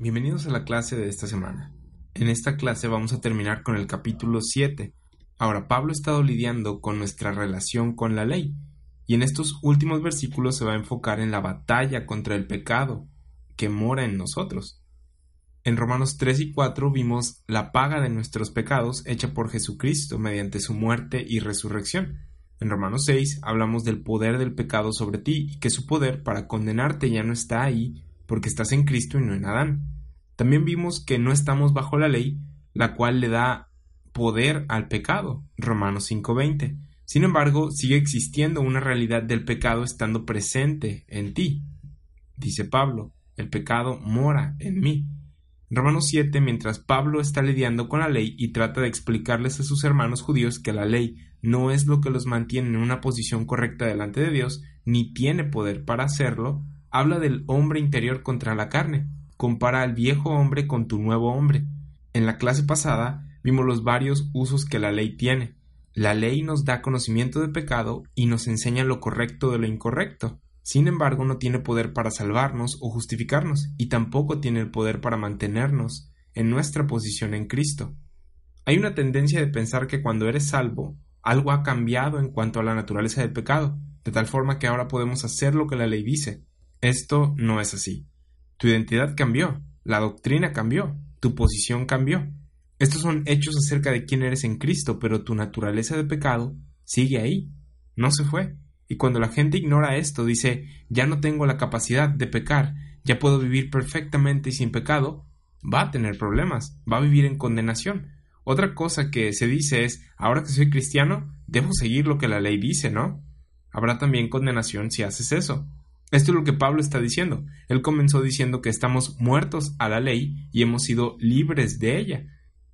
Bienvenidos a la clase de esta semana. En esta clase vamos a terminar con el capítulo 7. Ahora, Pablo ha estado lidiando con nuestra relación con la ley, y en estos últimos versículos se va a enfocar en la batalla contra el pecado que mora en nosotros. En Romanos 3 y 4 vimos la paga de nuestros pecados hecha por Jesucristo mediante su muerte y resurrección. En Romanos 6 hablamos del poder del pecado sobre ti y que su poder para condenarte ya no está ahí porque estás en Cristo y no en Adán. También vimos que no estamos bajo la ley, la cual le da poder al pecado. Romanos 5:20. Sin embargo, sigue existiendo una realidad del pecado estando presente en ti. Dice Pablo, el pecado mora en mí. Romanos 7, mientras Pablo está lidiando con la ley y trata de explicarles a sus hermanos judíos que la ley no es lo que los mantiene en una posición correcta delante de Dios, ni tiene poder para hacerlo, habla del hombre interior contra la carne, compara al viejo hombre con tu nuevo hombre. En la clase pasada vimos los varios usos que la ley tiene. La ley nos da conocimiento de pecado y nos enseña lo correcto de lo incorrecto. Sin embargo, no tiene poder para salvarnos o justificarnos, y tampoco tiene el poder para mantenernos en nuestra posición en Cristo. Hay una tendencia de pensar que cuando eres salvo, algo ha cambiado en cuanto a la naturaleza del pecado, de tal forma que ahora podemos hacer lo que la ley dice. Esto no es así. Tu identidad cambió, la doctrina cambió, tu posición cambió. Estos son hechos acerca de quién eres en Cristo, pero tu naturaleza de pecado sigue ahí, no se fue. Y cuando la gente ignora esto, dice, ya no tengo la capacidad de pecar, ya puedo vivir perfectamente y sin pecado, va a tener problemas, va a vivir en condenación. Otra cosa que se dice es, ahora que soy cristiano, debo seguir lo que la ley dice, ¿no? Habrá también condenación si haces eso. Esto es lo que Pablo está diciendo. Él comenzó diciendo que estamos muertos a la ley y hemos sido libres de ella.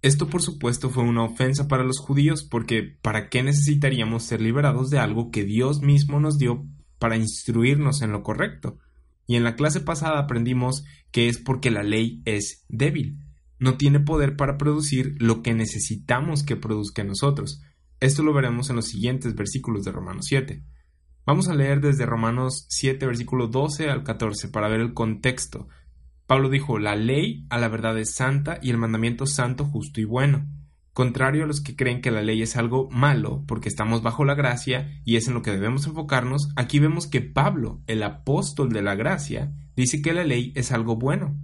Esto por supuesto fue una ofensa para los judíos porque ¿para qué necesitaríamos ser liberados de algo que Dios mismo nos dio para instruirnos en lo correcto? Y en la clase pasada aprendimos que es porque la ley es débil. No tiene poder para producir lo que necesitamos que produzca en nosotros. Esto lo veremos en los siguientes versículos de Romanos 7. Vamos a leer desde Romanos 7, versículo 12 al 14 para ver el contexto. Pablo dijo, la ley a la verdad es santa y el mandamiento santo, justo y bueno. Contrario a los que creen que la ley es algo malo porque estamos bajo la gracia y es en lo que debemos enfocarnos, aquí vemos que Pablo, el apóstol de la gracia, dice que la ley es algo bueno.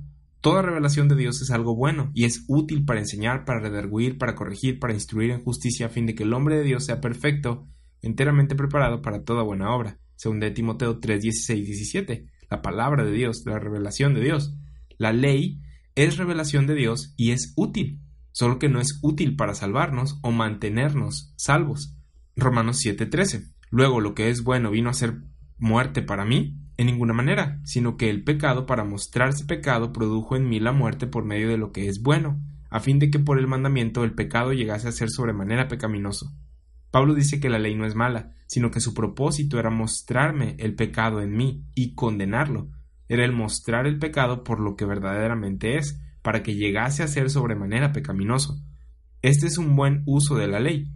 Toda revelación de Dios es algo bueno y es útil para enseñar, para redarguir, para corregir, para instruir en justicia a fin de que el hombre de Dios sea perfecto enteramente preparado para toda buena obra, según de Timoteo 3, 16 17, la palabra de Dios, la revelación de Dios. La ley es revelación de Dios y es útil, solo que no es útil para salvarnos o mantenernos salvos. Romanos 7:13. Luego lo que es bueno vino a ser muerte para mí, en ninguna manera, sino que el pecado para mostrarse pecado produjo en mí la muerte por medio de lo que es bueno, a fin de que por el mandamiento el pecado llegase a ser sobremanera pecaminoso. Pablo dice que la ley no es mala, sino que su propósito era mostrarme el pecado en mí y condenarlo. Era el mostrar el pecado por lo que verdaderamente es, para que llegase a ser sobremanera pecaminoso. Este es un buen uso de la ley.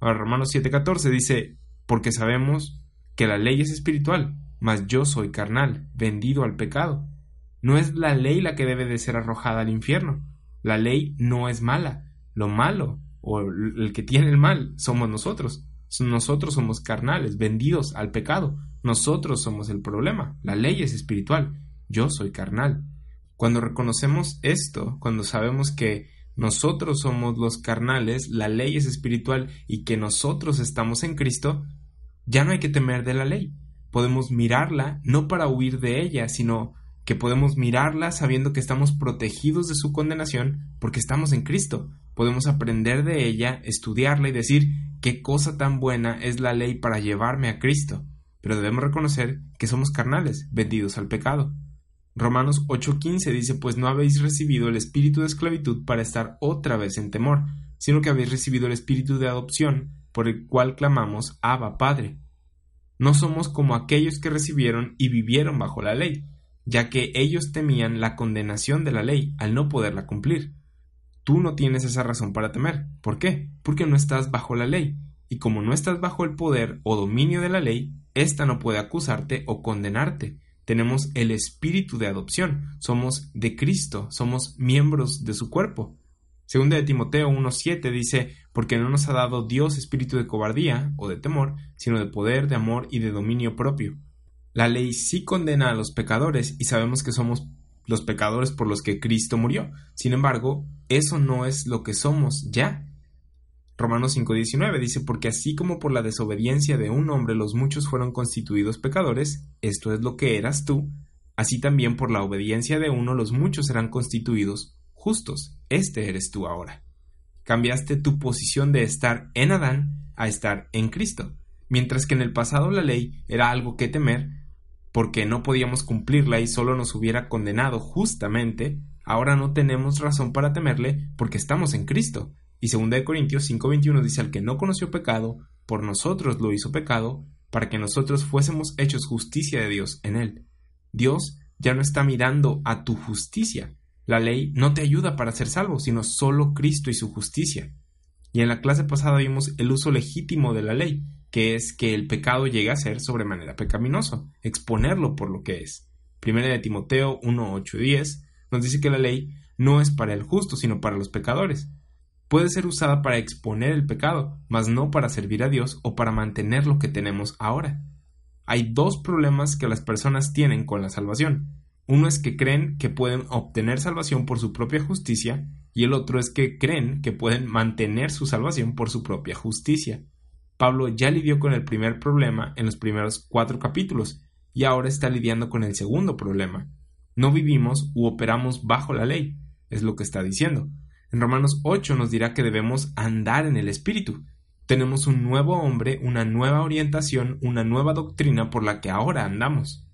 Ahora Romanos 7:14 dice, porque sabemos que la ley es espiritual, mas yo soy carnal, vendido al pecado. No es la ley la que debe de ser arrojada al infierno. La ley no es mala. Lo malo o el que tiene el mal somos nosotros. Nosotros somos carnales, vendidos al pecado. Nosotros somos el problema. La ley es espiritual. Yo soy carnal. Cuando reconocemos esto, cuando sabemos que nosotros somos los carnales, la ley es espiritual y que nosotros estamos en Cristo, ya no hay que temer de la ley. Podemos mirarla no para huir de ella, sino que podemos mirarla sabiendo que estamos protegidos de su condenación porque estamos en Cristo, podemos aprender de ella, estudiarla y decir qué cosa tan buena es la ley para llevarme a Cristo. Pero debemos reconocer que somos carnales, vendidos al pecado. Romanos 8:15 dice, pues no habéis recibido el espíritu de esclavitud para estar otra vez en temor, sino que habéis recibido el espíritu de adopción, por el cual clamamos Abba Padre. No somos como aquellos que recibieron y vivieron bajo la ley, ya que ellos temían la condenación de la ley al no poderla cumplir. Tú no tienes esa razón para temer. ¿Por qué? Porque no estás bajo la ley, y como no estás bajo el poder o dominio de la ley, ésta no puede acusarte o condenarte. Tenemos el espíritu de adopción, somos de Cristo, somos miembros de su cuerpo. Segunda de Timoteo 1.7 dice, porque no nos ha dado Dios espíritu de cobardía o de temor, sino de poder, de amor y de dominio propio. La ley sí condena a los pecadores y sabemos que somos los pecadores por los que Cristo murió. Sin embargo, eso no es lo que somos ya. Romanos 5.19 dice, porque así como por la desobediencia de un hombre los muchos fueron constituidos pecadores, esto es lo que eras tú, así también por la obediencia de uno los muchos serán constituidos justos. Este eres tú ahora. Cambiaste tu posición de estar en Adán a estar en Cristo. Mientras que en el pasado la ley era algo que temer, porque no podíamos cumplirla y solo nos hubiera condenado justamente, ahora no tenemos razón para temerle porque estamos en Cristo. Y 2 Corintios 5:21 dice al que no conoció pecado, por nosotros lo hizo pecado, para que nosotros fuésemos hechos justicia de Dios en él. Dios ya no está mirando a tu justicia, la ley no te ayuda para ser salvo, sino solo Cristo y su justicia. Y en la clase pasada vimos el uso legítimo de la ley, que es que el pecado llegue a ser sobremanera pecaminoso, exponerlo por lo que es. Primera de Timoteo 1, 8 y 10 nos dice que la ley no es para el justo, sino para los pecadores. Puede ser usada para exponer el pecado, mas no para servir a Dios o para mantener lo que tenemos ahora. Hay dos problemas que las personas tienen con la salvación. Uno es que creen que pueden obtener salvación por su propia justicia y el otro es que creen que pueden mantener su salvación por su propia justicia. Pablo ya lidió con el primer problema en los primeros cuatro capítulos y ahora está lidiando con el segundo problema. No vivimos u operamos bajo la ley, es lo que está diciendo. En Romanos 8 nos dirá que debemos andar en el Espíritu. Tenemos un nuevo hombre, una nueva orientación, una nueva doctrina por la que ahora andamos.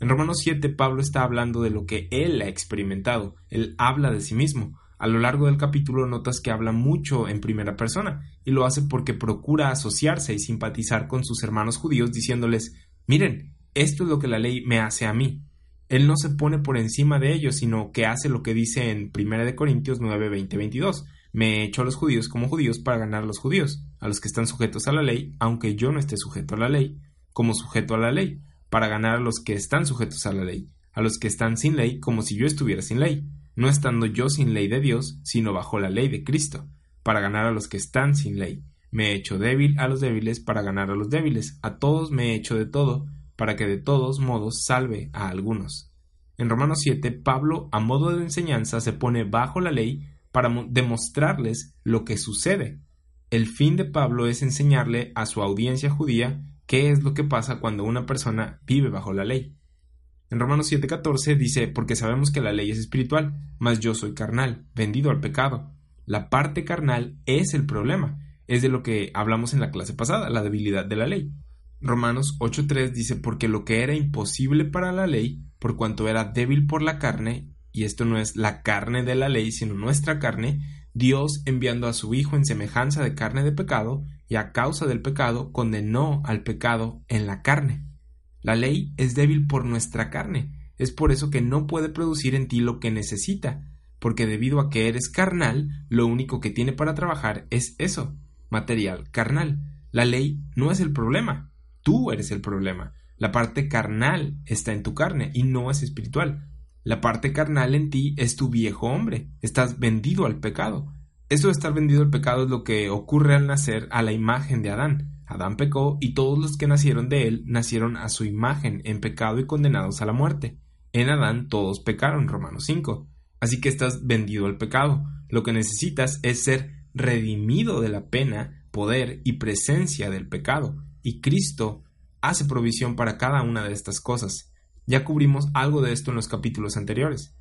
En Romanos 7 Pablo está hablando de lo que él ha experimentado, él habla de sí mismo. A lo largo del capítulo notas que habla mucho en primera persona, y lo hace porque procura asociarse y simpatizar con sus hermanos judíos diciéndoles Miren, esto es lo que la ley me hace a mí. Él no se pone por encima de ellos, sino que hace lo que dice en 1 Corintios 9, 20, 22. Me he hecho a los judíos como judíos para ganar a los judíos, a los que están sujetos a la ley, aunque yo no esté sujeto a la ley, como sujeto a la ley, para ganar a los que están sujetos a la ley, a los que están sin ley como si yo estuviera sin ley, no estando yo sin ley de Dios, sino bajo la ley de Cristo, para ganar a los que están sin ley. Me he hecho débil a los débiles para ganar a los débiles, a todos me he hecho de todo, para que de todos modos salve a algunos. En Romanos 7, Pablo, a modo de enseñanza, se pone bajo la ley para demostrarles lo que sucede. El fin de Pablo es enseñarle a su audiencia judía ¿Qué es lo que pasa cuando una persona vive bajo la ley? En Romanos 7:14 dice, porque sabemos que la ley es espiritual, mas yo soy carnal, vendido al pecado. La parte carnal es el problema, es de lo que hablamos en la clase pasada, la debilidad de la ley. Romanos 8:3 dice, porque lo que era imposible para la ley, por cuanto era débil por la carne, y esto no es la carne de la ley, sino nuestra carne, Dios enviando a su Hijo en semejanza de carne de pecado, y a causa del pecado condenó al pecado en la carne. La ley es débil por nuestra carne, es por eso que no puede producir en ti lo que necesita, porque debido a que eres carnal, lo único que tiene para trabajar es eso, material carnal. La ley no es el problema, tú eres el problema. La parte carnal está en tu carne y no es espiritual. La parte carnal en ti es tu viejo hombre, estás vendido al pecado. Esto de estar vendido al pecado es lo que ocurre al nacer a la imagen de Adán. Adán pecó y todos los que nacieron de él nacieron a su imagen en pecado y condenados a la muerte. En Adán todos pecaron, Romanos 5. Así que estás vendido al pecado. Lo que necesitas es ser redimido de la pena, poder y presencia del pecado. Y Cristo hace provisión para cada una de estas cosas. Ya cubrimos algo de esto en los capítulos anteriores.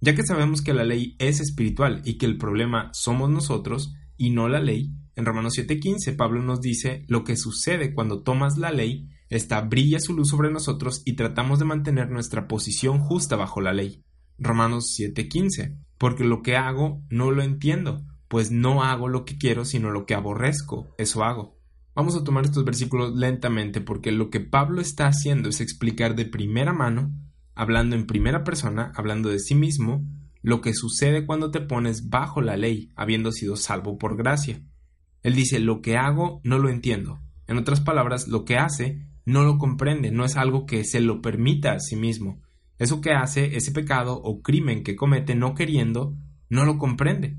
Ya que sabemos que la ley es espiritual y que el problema somos nosotros y no la ley, en Romanos 7:15 Pablo nos dice lo que sucede cuando tomas la ley Esta brilla su luz sobre nosotros y tratamos de mantener nuestra posición justa bajo la ley. Romanos 7:15. Porque lo que hago no lo entiendo, pues no hago lo que quiero, sino lo que aborrezco, eso hago. Vamos a tomar estos versículos lentamente porque lo que Pablo está haciendo es explicar de primera mano, hablando en primera persona, hablando de sí mismo, lo que sucede cuando te pones bajo la ley, habiendo sido salvo por gracia. Él dice, lo que hago no lo entiendo. En otras palabras, lo que hace no lo comprende, no es algo que se lo permita a sí mismo. Eso que hace, ese pecado o crimen que comete no queriendo, no lo comprende.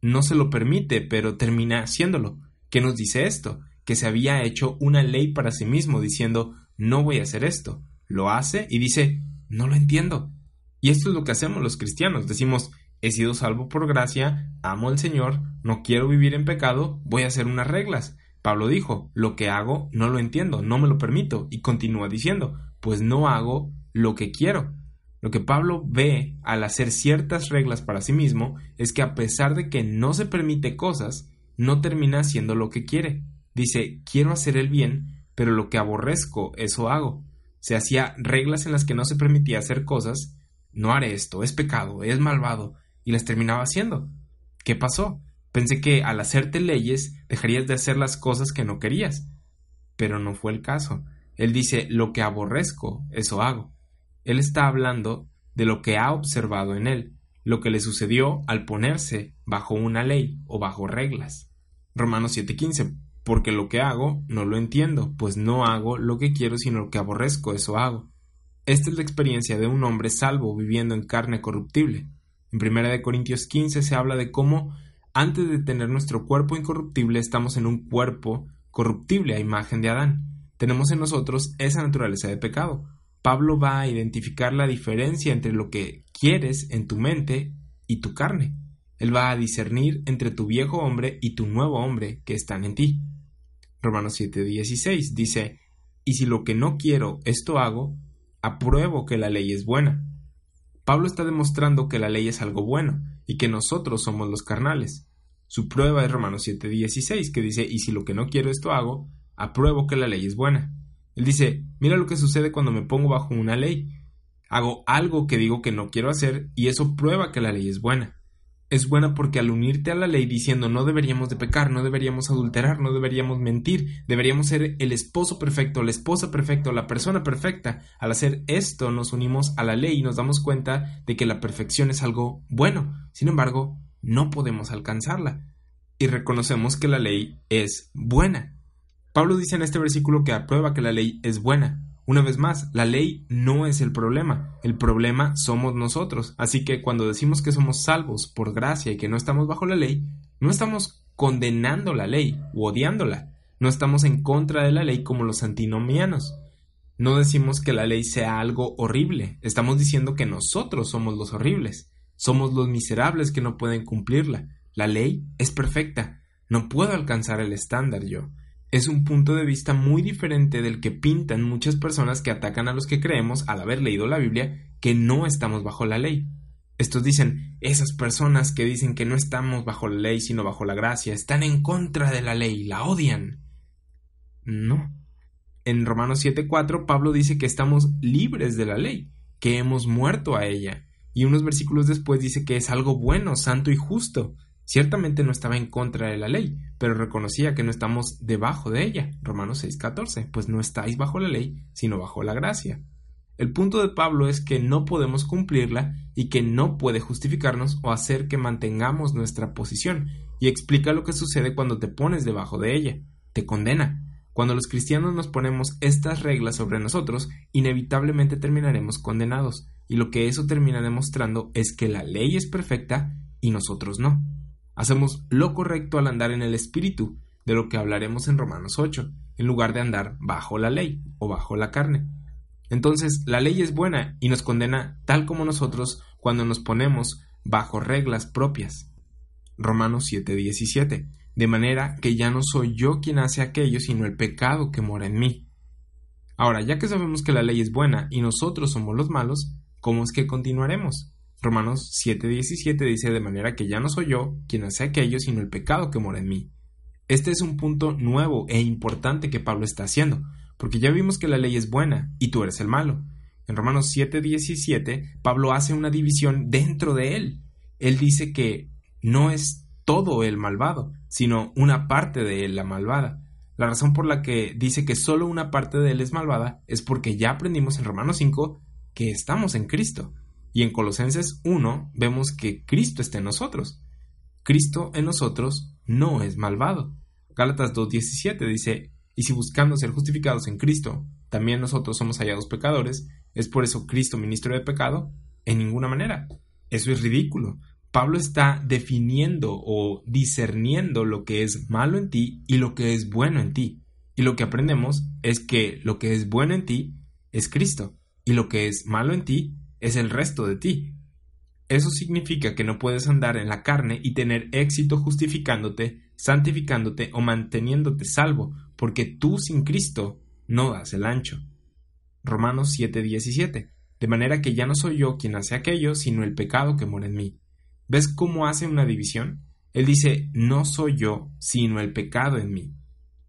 No se lo permite, pero termina haciéndolo. ¿Qué nos dice esto? Que se había hecho una ley para sí mismo, diciendo, no voy a hacer esto. Lo hace y dice, no lo entiendo. Y esto es lo que hacemos los cristianos. Decimos, he sido salvo por gracia, amo al Señor, no quiero vivir en pecado, voy a hacer unas reglas. Pablo dijo, lo que hago no lo entiendo, no me lo permito, y continúa diciendo, pues no hago lo que quiero. Lo que Pablo ve al hacer ciertas reglas para sí mismo es que a pesar de que no se permite cosas, no termina haciendo lo que quiere. Dice, quiero hacer el bien, pero lo que aborrezco, eso hago. Se hacía reglas en las que no se permitía hacer cosas, no haré esto, es pecado, es malvado, y las terminaba haciendo. ¿Qué pasó? Pensé que al hacerte leyes dejarías de hacer las cosas que no querías. Pero no fue el caso. Él dice, lo que aborrezco, eso hago. Él está hablando de lo que ha observado en él, lo que le sucedió al ponerse bajo una ley o bajo reglas. Romanos 7:15, porque lo que hago no lo entiendo, pues no hago lo que quiero, sino lo que aborrezco, eso hago. Esta es la experiencia de un hombre salvo viviendo en carne corruptible. En 1 Corintios 15 se habla de cómo antes de tener nuestro cuerpo incorruptible estamos en un cuerpo corruptible a imagen de Adán. Tenemos en nosotros esa naturaleza de pecado. Pablo va a identificar la diferencia entre lo que quieres en tu mente y tu carne. Él va a discernir entre tu viejo hombre y tu nuevo hombre que están en ti. Romanos 7:16 dice, y si lo que no quiero esto hago, apruebo que la ley es buena. Pablo está demostrando que la ley es algo bueno y que nosotros somos los carnales. Su prueba es Romanos 7:16, que dice, y si lo que no quiero esto hago, apruebo que la ley es buena. Él dice, mira lo que sucede cuando me pongo bajo una ley. Hago algo que digo que no quiero hacer y eso prueba que la ley es buena es buena porque al unirte a la ley diciendo no deberíamos de pecar, no deberíamos adulterar, no deberíamos mentir, deberíamos ser el esposo perfecto, la esposa perfecta, la persona perfecta, al hacer esto nos unimos a la ley y nos damos cuenta de que la perfección es algo bueno. Sin embargo, no podemos alcanzarla. Y reconocemos que la ley es buena. Pablo dice en este versículo que aprueba que la ley es buena. Una vez más, la ley no es el problema, el problema somos nosotros. Así que cuando decimos que somos salvos por gracia y que no estamos bajo la ley, no estamos condenando la ley o odiándola, no estamos en contra de la ley como los antinomianos. No decimos que la ley sea algo horrible, estamos diciendo que nosotros somos los horribles, somos los miserables que no pueden cumplirla. La ley es perfecta, no puedo alcanzar el estándar yo es un punto de vista muy diferente del que pintan muchas personas que atacan a los que creemos al haber leído la Biblia que no estamos bajo la ley. Estos dicen, esas personas que dicen que no estamos bajo la ley sino bajo la gracia, están en contra de la ley, la odian. No. En Romanos 7:4 Pablo dice que estamos libres de la ley, que hemos muerto a ella, y unos versículos después dice que es algo bueno, santo y justo. Ciertamente no estaba en contra de la ley, pero reconocía que no estamos debajo de ella. Romanos 6:14, pues no estáis bajo la ley, sino bajo la gracia. El punto de Pablo es que no podemos cumplirla y que no puede justificarnos o hacer que mantengamos nuestra posición, y explica lo que sucede cuando te pones debajo de ella. Te condena. Cuando los cristianos nos ponemos estas reglas sobre nosotros, inevitablemente terminaremos condenados, y lo que eso termina demostrando es que la ley es perfecta y nosotros no. Hacemos lo correcto al andar en el Espíritu, de lo que hablaremos en Romanos 8, en lugar de andar bajo la ley o bajo la carne. Entonces, la ley es buena y nos condena tal como nosotros cuando nos ponemos bajo reglas propias. Romanos 7:17. De manera que ya no soy yo quien hace aquello, sino el pecado que mora en mí. Ahora, ya que sabemos que la ley es buena y nosotros somos los malos, ¿cómo es que continuaremos? Romanos 7:17 dice de manera que ya no soy yo quien hace aquello, sino el pecado que mora en mí. Este es un punto nuevo e importante que Pablo está haciendo, porque ya vimos que la ley es buena y tú eres el malo. En Romanos 7:17, Pablo hace una división dentro de él. Él dice que no es todo el malvado, sino una parte de él la malvada. La razón por la que dice que solo una parte de él es malvada es porque ya aprendimos en Romanos 5 que estamos en Cristo. Y en Colosenses 1 vemos que Cristo está en nosotros. Cristo en nosotros no es malvado. Gálatas 2.17 dice, y si buscando ser justificados en Cristo, también nosotros somos hallados pecadores, ¿es por eso Cristo ministro de pecado? En ninguna manera. Eso es ridículo. Pablo está definiendo o discerniendo lo que es malo en ti y lo que es bueno en ti. Y lo que aprendemos es que lo que es bueno en ti es Cristo y lo que es malo en ti es el resto de ti. Eso significa que no puedes andar en la carne y tener éxito justificándote, santificándote o manteniéndote salvo, porque tú sin Cristo no das el ancho. Romanos 7:17. De manera que ya no soy yo quien hace aquello, sino el pecado que mora en mí. ¿Ves cómo hace una división? Él dice, no soy yo, sino el pecado en mí.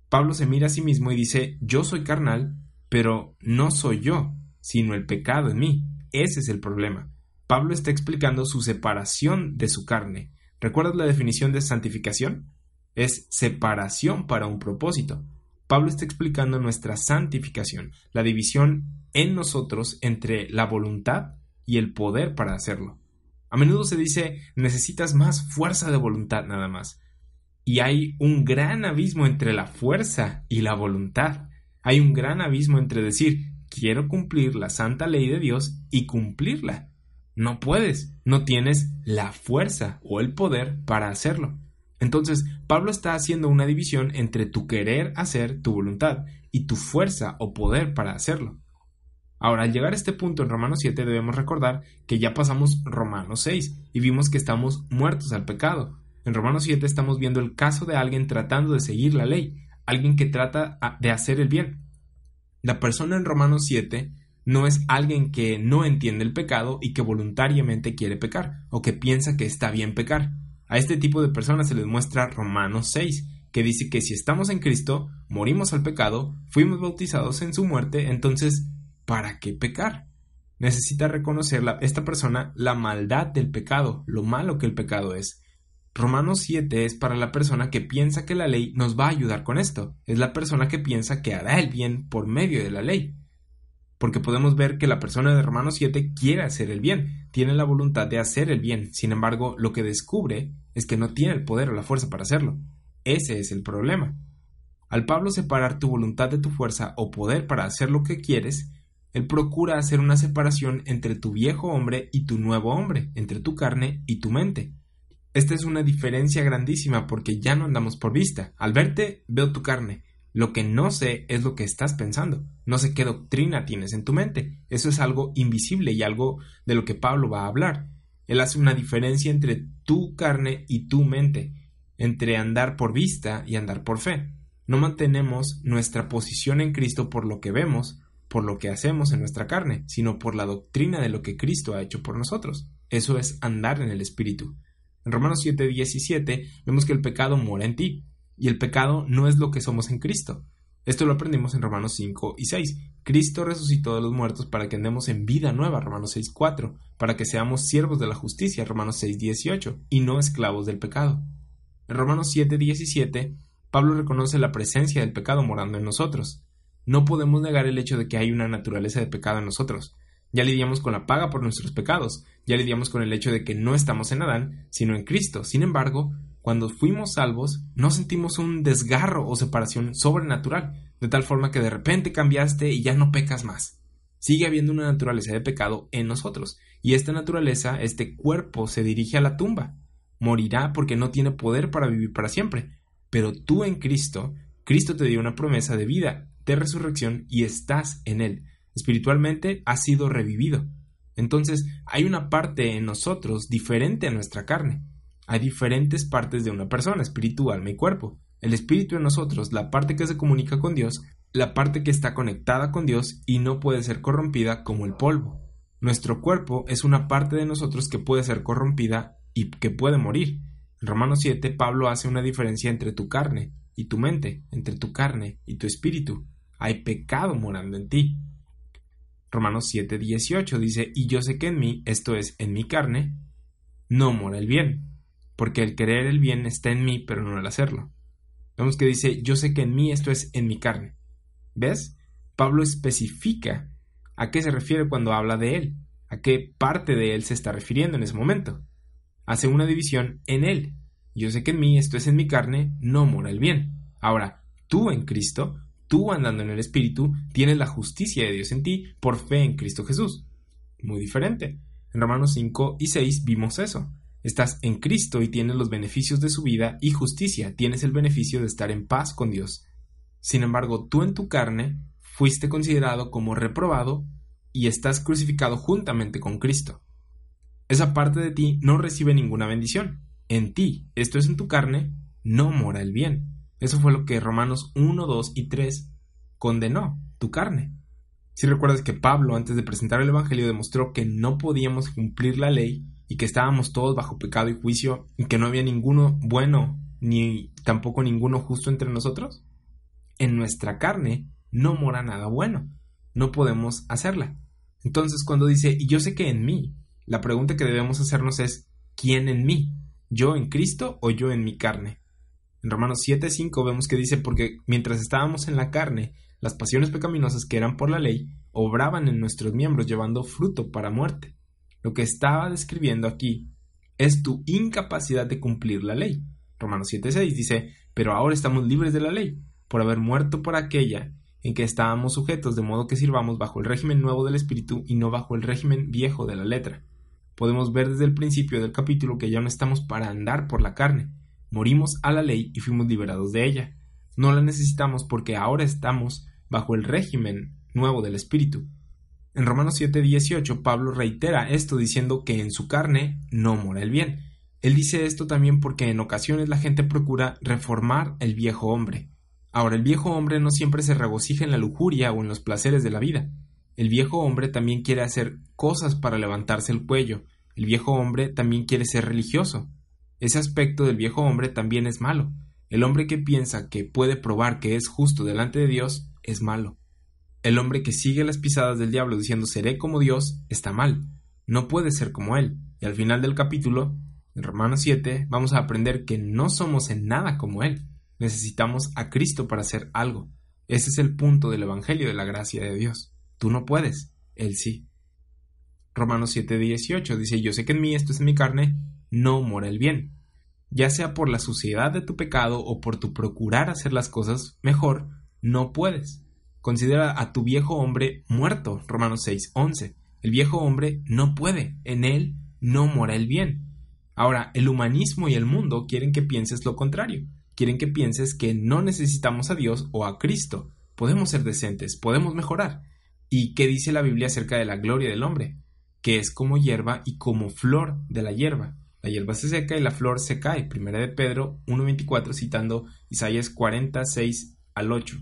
Pablo se mira a sí mismo y dice, yo soy carnal, pero no soy yo, sino el pecado en mí. Ese es el problema. Pablo está explicando su separación de su carne. ¿Recuerdas la definición de santificación? Es separación para un propósito. Pablo está explicando nuestra santificación, la división en nosotros entre la voluntad y el poder para hacerlo. A menudo se dice necesitas más fuerza de voluntad nada más. Y hay un gran abismo entre la fuerza y la voluntad. Hay un gran abismo entre decir quiero cumplir la santa ley de Dios y cumplirla. No puedes, no tienes la fuerza o el poder para hacerlo. Entonces, Pablo está haciendo una división entre tu querer hacer tu voluntad y tu fuerza o poder para hacerlo. Ahora, al llegar a este punto en Romanos 7 debemos recordar que ya pasamos Romanos 6 y vimos que estamos muertos al pecado. En Romanos 7 estamos viendo el caso de alguien tratando de seguir la ley, alguien que trata de hacer el bien. La persona en Romanos 7 no es alguien que no entiende el pecado y que voluntariamente quiere pecar o que piensa que está bien pecar. A este tipo de personas se les muestra Romanos 6, que dice que si estamos en Cristo, morimos al pecado, fuimos bautizados en su muerte, entonces ¿para qué pecar? Necesita reconocer esta persona la maldad del pecado, lo malo que el pecado es. Romanos 7 es para la persona que piensa que la ley nos va a ayudar con esto. Es la persona que piensa que hará el bien por medio de la ley. Porque podemos ver que la persona de Romanos 7 quiere hacer el bien, tiene la voluntad de hacer el bien, sin embargo, lo que descubre es que no tiene el poder o la fuerza para hacerlo. Ese es el problema. Al Pablo separar tu voluntad de tu fuerza o poder para hacer lo que quieres, él procura hacer una separación entre tu viejo hombre y tu nuevo hombre, entre tu carne y tu mente. Esta es una diferencia grandísima porque ya no andamos por vista. Al verte, veo tu carne. Lo que no sé es lo que estás pensando. No sé qué doctrina tienes en tu mente. Eso es algo invisible y algo de lo que Pablo va a hablar. Él hace una diferencia entre tu carne y tu mente, entre andar por vista y andar por fe. No mantenemos nuestra posición en Cristo por lo que vemos, por lo que hacemos en nuestra carne, sino por la doctrina de lo que Cristo ha hecho por nosotros. Eso es andar en el Espíritu. En Romanos 7:17 vemos que el pecado mora en ti, y el pecado no es lo que somos en Cristo. Esto lo aprendimos en Romanos 5 y 6. Cristo resucitó de los muertos para que andemos en vida nueva, Romanos 6.4, para que seamos siervos de la justicia, Romanos 6.18, y no esclavos del pecado. En Romanos 7.17, Pablo reconoce la presencia del pecado morando en nosotros. No podemos negar el hecho de que hay una naturaleza de pecado en nosotros. Ya lidiamos con la paga por nuestros pecados, ya lidiamos con el hecho de que no estamos en Adán, sino en Cristo. Sin embargo, cuando fuimos salvos, no sentimos un desgarro o separación sobrenatural, de tal forma que de repente cambiaste y ya no pecas más. Sigue habiendo una naturaleza de pecado en nosotros, y esta naturaleza, este cuerpo, se dirige a la tumba. Morirá porque no tiene poder para vivir para siempre. Pero tú en Cristo, Cristo te dio una promesa de vida, de resurrección y estás en Él. Espiritualmente has sido revivido. Entonces hay una parte en nosotros diferente a nuestra carne. Hay diferentes partes de una persona, espíritu, alma y cuerpo. El espíritu en nosotros, la parte que se comunica con Dios, la parte que está conectada con Dios y no puede ser corrompida como el polvo. Nuestro cuerpo es una parte de nosotros que puede ser corrompida y que puede morir. En Romanos 7, Pablo hace una diferencia entre tu carne y tu mente, entre tu carne y tu espíritu. hay pecado morando en ti. Romanos 7, 18 dice, y yo sé que en mí, esto es, en mi carne, no mora el bien, porque el querer el bien está en mí, pero no el hacerlo. Vemos que dice, yo sé que en mí, esto es, en mi carne. ¿Ves? Pablo especifica a qué se refiere cuando habla de él, a qué parte de él se está refiriendo en ese momento. Hace una división en él. Yo sé que en mí, esto es, en mi carne, no mora el bien. Ahora, tú en Cristo tú andando en el Espíritu tienes la justicia de Dios en ti por fe en Cristo Jesús. Muy diferente. En Romanos 5 y 6 vimos eso. Estás en Cristo y tienes los beneficios de su vida y justicia, tienes el beneficio de estar en paz con Dios. Sin embargo, tú en tu carne fuiste considerado como reprobado y estás crucificado juntamente con Cristo. Esa parte de ti no recibe ninguna bendición. En ti, esto es en tu carne, no mora el bien. Eso fue lo que Romanos 1, 2 y 3 condenó, tu carne. Si recuerdas que Pablo, antes de presentar el Evangelio, demostró que no podíamos cumplir la ley y que estábamos todos bajo pecado y juicio y que no había ninguno bueno ni tampoco ninguno justo entre nosotros. En nuestra carne no mora nada bueno. No podemos hacerla. Entonces, cuando dice, y yo sé que en mí, la pregunta que debemos hacernos es, ¿quién en mí? ¿Yo en Cristo o yo en mi carne? En Romanos 7:5 vemos que dice, porque mientras estábamos en la carne, las pasiones pecaminosas que eran por la ley obraban en nuestros miembros llevando fruto para muerte. Lo que estaba describiendo aquí es tu incapacidad de cumplir la ley. Romanos 7:6 dice, pero ahora estamos libres de la ley, por haber muerto por aquella en que estábamos sujetos, de modo que sirvamos bajo el régimen nuevo del Espíritu y no bajo el régimen viejo de la letra. Podemos ver desde el principio del capítulo que ya no estamos para andar por la carne, morimos a la ley y fuimos liberados de ella. No la necesitamos porque ahora estamos bajo el régimen nuevo del Espíritu. En Romanos 7:18 Pablo reitera esto diciendo que en su carne no mora el bien. Él dice esto también porque en ocasiones la gente procura reformar el viejo hombre. Ahora, el viejo hombre no siempre se regocija en la lujuria o en los placeres de la vida. El viejo hombre también quiere hacer cosas para levantarse el cuello. El viejo hombre también quiere ser religioso. Ese aspecto del viejo hombre también es malo. El hombre que piensa que puede probar que es justo delante de Dios es malo. El hombre que sigue las pisadas del diablo diciendo seré como Dios está mal. No puede ser como él. Y al final del capítulo, en Romanos 7, vamos a aprender que no somos en nada como él. Necesitamos a Cristo para hacer algo. Ese es el punto del Evangelio de la gracia de Dios. Tú no puedes, Él sí. Romanos 7:18 dice, yo sé que en mí, esto es en mi carne, no mora el bien. Ya sea por la suciedad de tu pecado o por tu procurar hacer las cosas mejor, no puedes. Considera a tu viejo hombre muerto, Romanos 6, 11. El viejo hombre no puede, en él no mora el bien. Ahora, el humanismo y el mundo quieren que pienses lo contrario. Quieren que pienses que no necesitamos a Dios o a Cristo. Podemos ser decentes, podemos mejorar. ¿Y qué dice la Biblia acerca de la gloria del hombre? Que es como hierba y como flor de la hierba. La hierba se seca y la flor se cae. Primera de Pedro 1.24 citando Isaías 46 al 8.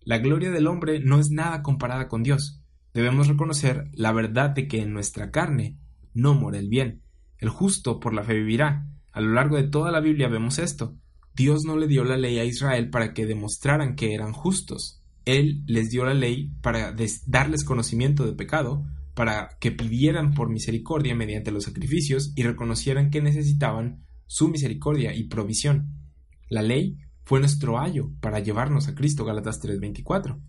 La gloria del hombre no es nada comparada con Dios. Debemos reconocer la verdad de que en nuestra carne no mora el bien. El justo por la fe vivirá. A lo largo de toda la Biblia vemos esto. Dios no le dio la ley a Israel para que demostraran que eran justos. Él les dio la ley para darles conocimiento de pecado, para que pidieran por misericordia mediante los sacrificios y reconocieran que necesitaban su misericordia y provisión. La ley fue nuestro ayo para llevarnos a Cristo, Galatas 3:24.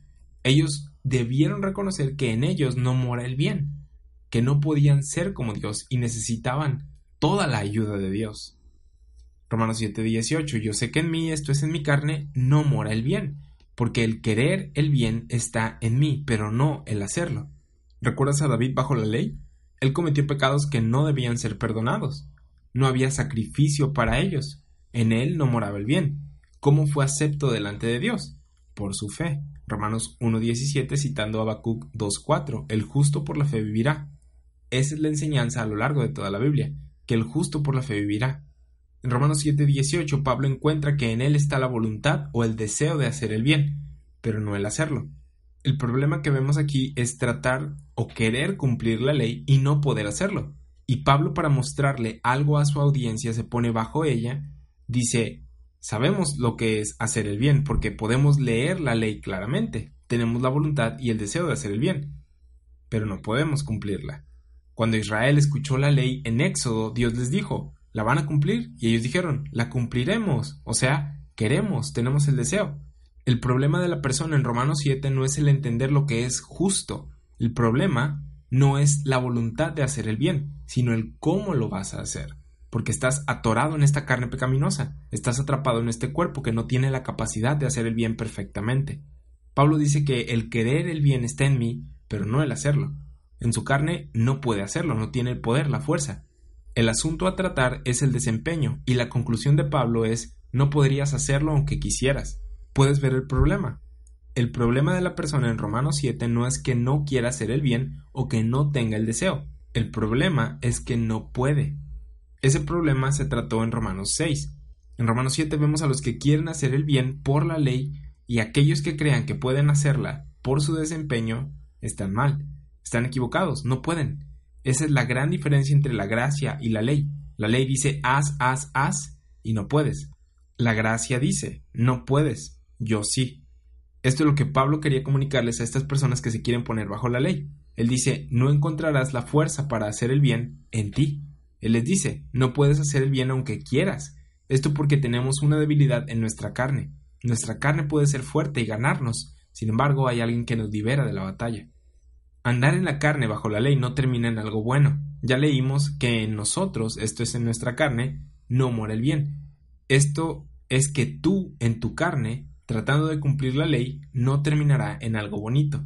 Ellos debieron reconocer que en ellos no mora el bien, que no podían ser como Dios y necesitaban toda la ayuda de Dios. Romanos 7:18 Yo sé que en mí, esto es en mi carne, no mora el bien, porque el querer el bien está en mí, pero no el hacerlo. ¿Recuerdas a David bajo la ley? Él cometió pecados que no debían ser perdonados. No había sacrificio para ellos. En él no moraba el bien. ¿Cómo fue acepto delante de Dios? Por su fe. Romanos 1.17 citando a Habacuc 2.4. El justo por la fe vivirá. Esa es la enseñanza a lo largo de toda la Biblia, que el justo por la fe vivirá. En Romanos 7.18 Pablo encuentra que en él está la voluntad o el deseo de hacer el bien, pero no el hacerlo. El problema que vemos aquí es tratar o querer cumplir la ley y no poder hacerlo. Y Pablo para mostrarle algo a su audiencia se pone bajo ella, dice, sabemos lo que es hacer el bien porque podemos leer la ley claramente. tenemos la voluntad y el deseo de hacer el bien, pero no podemos cumplirla. Cuando Israel escuchó la ley en Éxodo, Dios les dijo, ¿la van a cumplir? Y ellos dijeron, la cumpliremos, o sea, queremos, tenemos el deseo. El problema de la persona en Romanos 7 no es el entender lo que es justo, el problema no es la voluntad de hacer el bien, sino el cómo lo vas a hacer, porque estás atorado en esta carne pecaminosa, estás atrapado en este cuerpo que no tiene la capacidad de hacer el bien perfectamente. Pablo dice que el querer el bien está en mí, pero no el hacerlo. En su carne no puede hacerlo, no tiene el poder, la fuerza. El asunto a tratar es el desempeño, y la conclusión de Pablo es no podrías hacerlo aunque quisieras. Puedes ver el problema. El problema de la persona en Romanos 7 no es que no quiera hacer el bien o que no tenga el deseo. El problema es que no puede. Ese problema se trató en Romanos 6. En Romanos 7 vemos a los que quieren hacer el bien por la ley y aquellos que crean que pueden hacerla por su desempeño están mal, están equivocados, no pueden. Esa es la gran diferencia entre la gracia y la ley. La ley dice haz, haz, haz y no puedes. La gracia dice no puedes, yo sí. Esto es lo que Pablo quería comunicarles a estas personas que se quieren poner bajo la ley. Él dice no encontrarás la fuerza para hacer el bien en ti. Él les dice no puedes hacer el bien aunque quieras. Esto porque tenemos una debilidad en nuestra carne. Nuestra carne puede ser fuerte y ganarnos, sin embargo hay alguien que nos libera de la batalla. Andar en la carne bajo la ley no termina en algo bueno. Ya leímos que en nosotros, esto es en nuestra carne, no muere el bien. Esto es que tú, en tu carne, tratando de cumplir la ley, no terminará en algo bonito.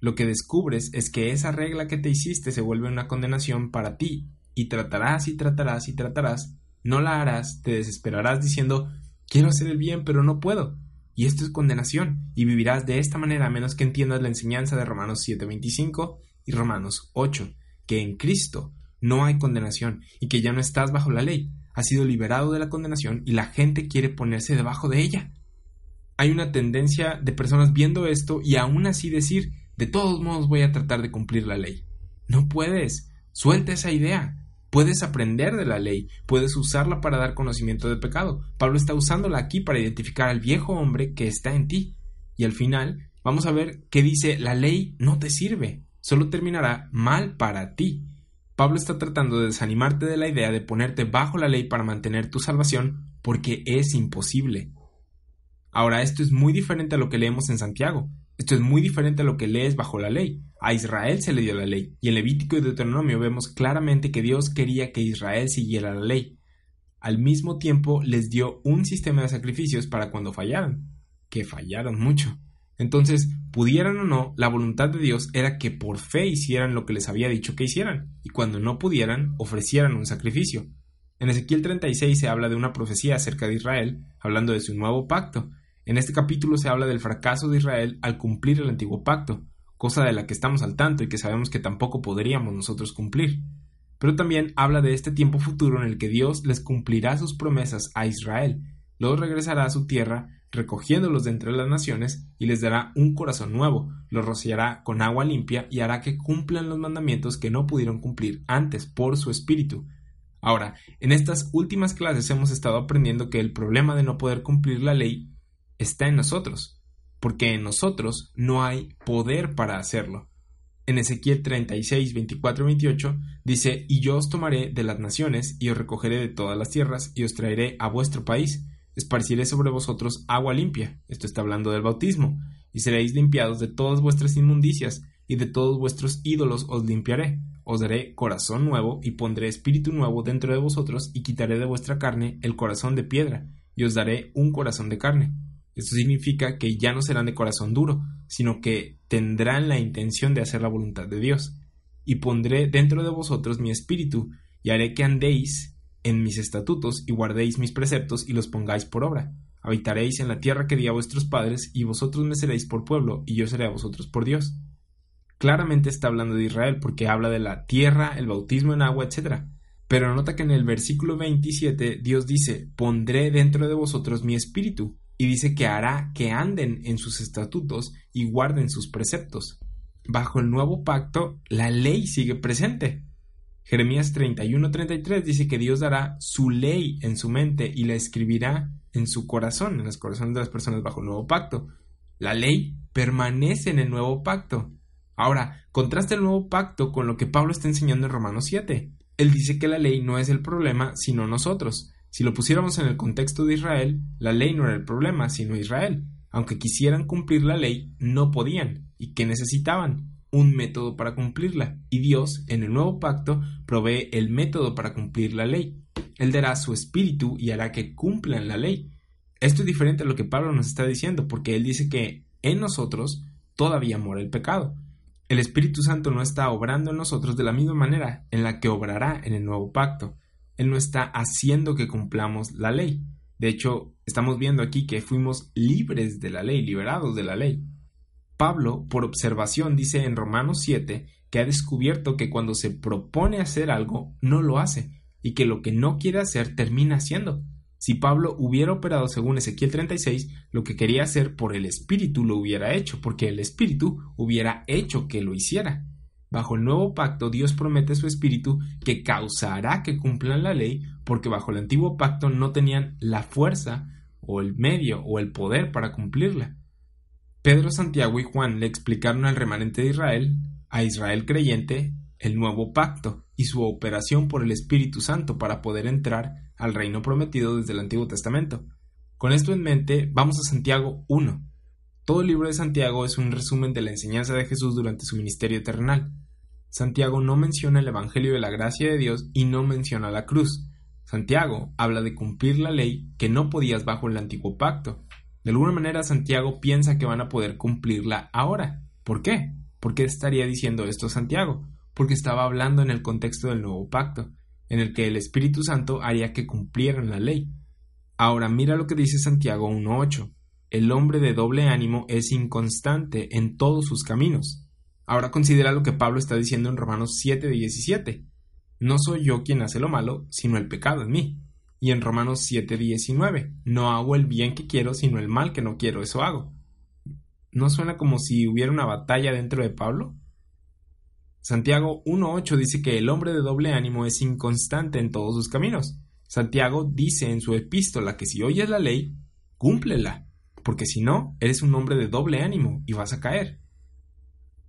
Lo que descubres es que esa regla que te hiciste se vuelve una condenación para ti, y tratarás y tratarás y tratarás, no la harás, te desesperarás diciendo Quiero hacer el bien, pero no puedo. Y esto es condenación, y vivirás de esta manera a menos que entiendas la enseñanza de Romanos 7:25 y Romanos 8, que en Cristo no hay condenación y que ya no estás bajo la ley, has sido liberado de la condenación y la gente quiere ponerse debajo de ella. Hay una tendencia de personas viendo esto y aún así decir, de todos modos voy a tratar de cumplir la ley. No puedes, suelta esa idea, Puedes aprender de la ley, puedes usarla para dar conocimiento de pecado. Pablo está usándola aquí para identificar al viejo hombre que está en ti. Y al final vamos a ver que dice la ley no te sirve, solo terminará mal para ti. Pablo está tratando de desanimarte de la idea de ponerte bajo la ley para mantener tu salvación porque es imposible. Ahora, esto es muy diferente a lo que leemos en Santiago. Esto es muy diferente a lo que lees bajo la ley. A Israel se le dio la ley, y en Levítico y Deuteronomio vemos claramente que Dios quería que Israel siguiera la ley. Al mismo tiempo les dio un sistema de sacrificios para cuando fallaran, que fallaron mucho. Entonces, pudieran o no, la voluntad de Dios era que por fe hicieran lo que les había dicho que hicieran, y cuando no pudieran, ofrecieran un sacrificio. En Ezequiel 36 se habla de una profecía acerca de Israel, hablando de su nuevo pacto, en este capítulo se habla del fracaso de Israel al cumplir el antiguo pacto, cosa de la que estamos al tanto y que sabemos que tampoco podríamos nosotros cumplir. Pero también habla de este tiempo futuro en el que Dios les cumplirá sus promesas a Israel, luego regresará a su tierra, recogiéndolos de entre las naciones, y les dará un corazón nuevo, los rociará con agua limpia y hará que cumplan los mandamientos que no pudieron cumplir antes por su espíritu. Ahora, en estas últimas clases hemos estado aprendiendo que el problema de no poder cumplir la ley está en nosotros, porque en nosotros no hay poder para hacerlo. En Ezequiel 36, 24 28 dice, Y yo os tomaré de las naciones, y os recogeré de todas las tierras, y os traeré a vuestro país, esparciré sobre vosotros agua limpia, esto está hablando del bautismo, y seréis limpiados de todas vuestras inmundicias, y de todos vuestros ídolos os limpiaré, os daré corazón nuevo, y pondré espíritu nuevo dentro de vosotros, y quitaré de vuestra carne el corazón de piedra, y os daré un corazón de carne esto significa que ya no serán de corazón duro, sino que tendrán la intención de hacer la voluntad de Dios. Y pondré dentro de vosotros mi espíritu, y haré que andéis en mis estatutos y guardéis mis preceptos y los pongáis por obra. Habitaréis en la tierra que di a vuestros padres, y vosotros me seréis por pueblo, y yo seré a vosotros por Dios. Claramente está hablando de Israel porque habla de la tierra, el bautismo en agua, etc. Pero nota que en el versículo 27 Dios dice, pondré dentro de vosotros mi espíritu, y dice que hará que anden en sus estatutos y guarden sus preceptos. Bajo el nuevo pacto, la ley sigue presente. Jeremías 31:33 dice que Dios dará su ley en su mente y la escribirá en su corazón, en los corazones de las personas bajo el nuevo pacto. La ley permanece en el nuevo pacto. Ahora, contraste el nuevo pacto con lo que Pablo está enseñando en Romanos 7. Él dice que la ley no es el problema, sino nosotros. Si lo pusiéramos en el contexto de Israel, la ley no era el problema, sino Israel. Aunque quisieran cumplir la ley, no podían. ¿Y qué necesitaban? Un método para cumplirla. Y Dios, en el nuevo pacto, provee el método para cumplir la ley. Él dará su espíritu y hará que cumplan la ley. Esto es diferente a lo que Pablo nos está diciendo, porque él dice que en nosotros todavía mora el pecado. El Espíritu Santo no está obrando en nosotros de la misma manera en la que obrará en el nuevo pacto. Él no está haciendo que cumplamos la ley. De hecho, estamos viendo aquí que fuimos libres de la ley, liberados de la ley. Pablo, por observación, dice en Romanos 7 que ha descubierto que cuando se propone hacer algo, no lo hace, y que lo que no quiere hacer termina haciendo. Si Pablo hubiera operado según Ezequiel 36, lo que quería hacer por el Espíritu lo hubiera hecho, porque el Espíritu hubiera hecho que lo hiciera. Bajo el nuevo pacto, Dios promete su Espíritu que causará que cumplan la ley, porque bajo el antiguo pacto no tenían la fuerza, o el medio, o el poder para cumplirla. Pedro, Santiago y Juan le explicaron al remanente de Israel, a Israel creyente, el nuevo pacto y su operación por el Espíritu Santo para poder entrar al reino prometido desde el Antiguo Testamento. Con esto en mente, vamos a Santiago 1. Todo el libro de Santiago es un resumen de la enseñanza de Jesús durante su ministerio terrenal. Santiago no menciona el Evangelio de la gracia de Dios y no menciona la cruz. Santiago habla de cumplir la ley que no podías bajo el antiguo pacto. De alguna manera Santiago piensa que van a poder cumplirla ahora. ¿Por qué? ¿Por qué estaría diciendo esto Santiago? Porque estaba hablando en el contexto del nuevo pacto en el que el Espíritu Santo haría que cumplieran la ley. Ahora mira lo que dice Santiago 1.8. El hombre de doble ánimo es inconstante en todos sus caminos. Ahora considera lo que Pablo está diciendo en Romanos 7.17. No soy yo quien hace lo malo, sino el pecado en mí. Y en Romanos 7.19. No hago el bien que quiero, sino el mal que no quiero, eso hago. ¿No suena como si hubiera una batalla dentro de Pablo? Santiago 1.8 dice que el hombre de doble ánimo es inconstante en todos sus caminos. Santiago dice en su epístola que si oyes la ley, cúmplela, porque si no, eres un hombre de doble ánimo y vas a caer.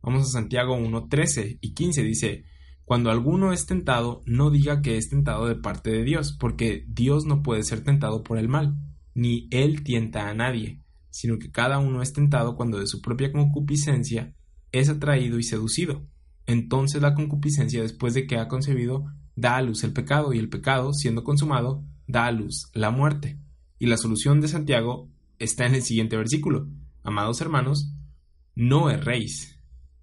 Vamos a Santiago 1.13 y 15 dice, cuando alguno es tentado, no diga que es tentado de parte de Dios, porque Dios no puede ser tentado por el mal, ni Él tienta a nadie, sino que cada uno es tentado cuando de su propia concupiscencia es atraído y seducido entonces la concupiscencia, después de que ha concebido, da a luz el pecado, y el pecado, siendo consumado, da a luz la muerte. Y la solución de Santiago está en el siguiente versículo. Amados hermanos, no erréis.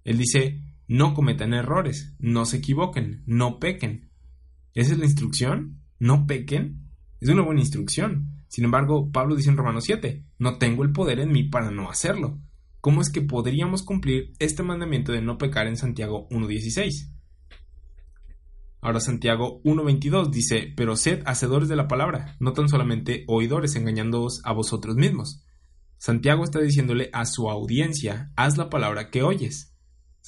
Él dice, no cometan errores, no se equivoquen, no pequen. ¿Esa es la instrucción? ¿No pequen? Es una buena instrucción. Sin embargo, Pablo dice en Romanos 7, no tengo el poder en mí para no hacerlo. ¿cómo es que podríamos cumplir este mandamiento de no pecar en Santiago 1.16? Ahora Santiago 1.22 dice, pero sed hacedores de la palabra, no tan solamente oidores engañándoos a vosotros mismos. Santiago está diciéndole a su audiencia, haz la palabra que oyes.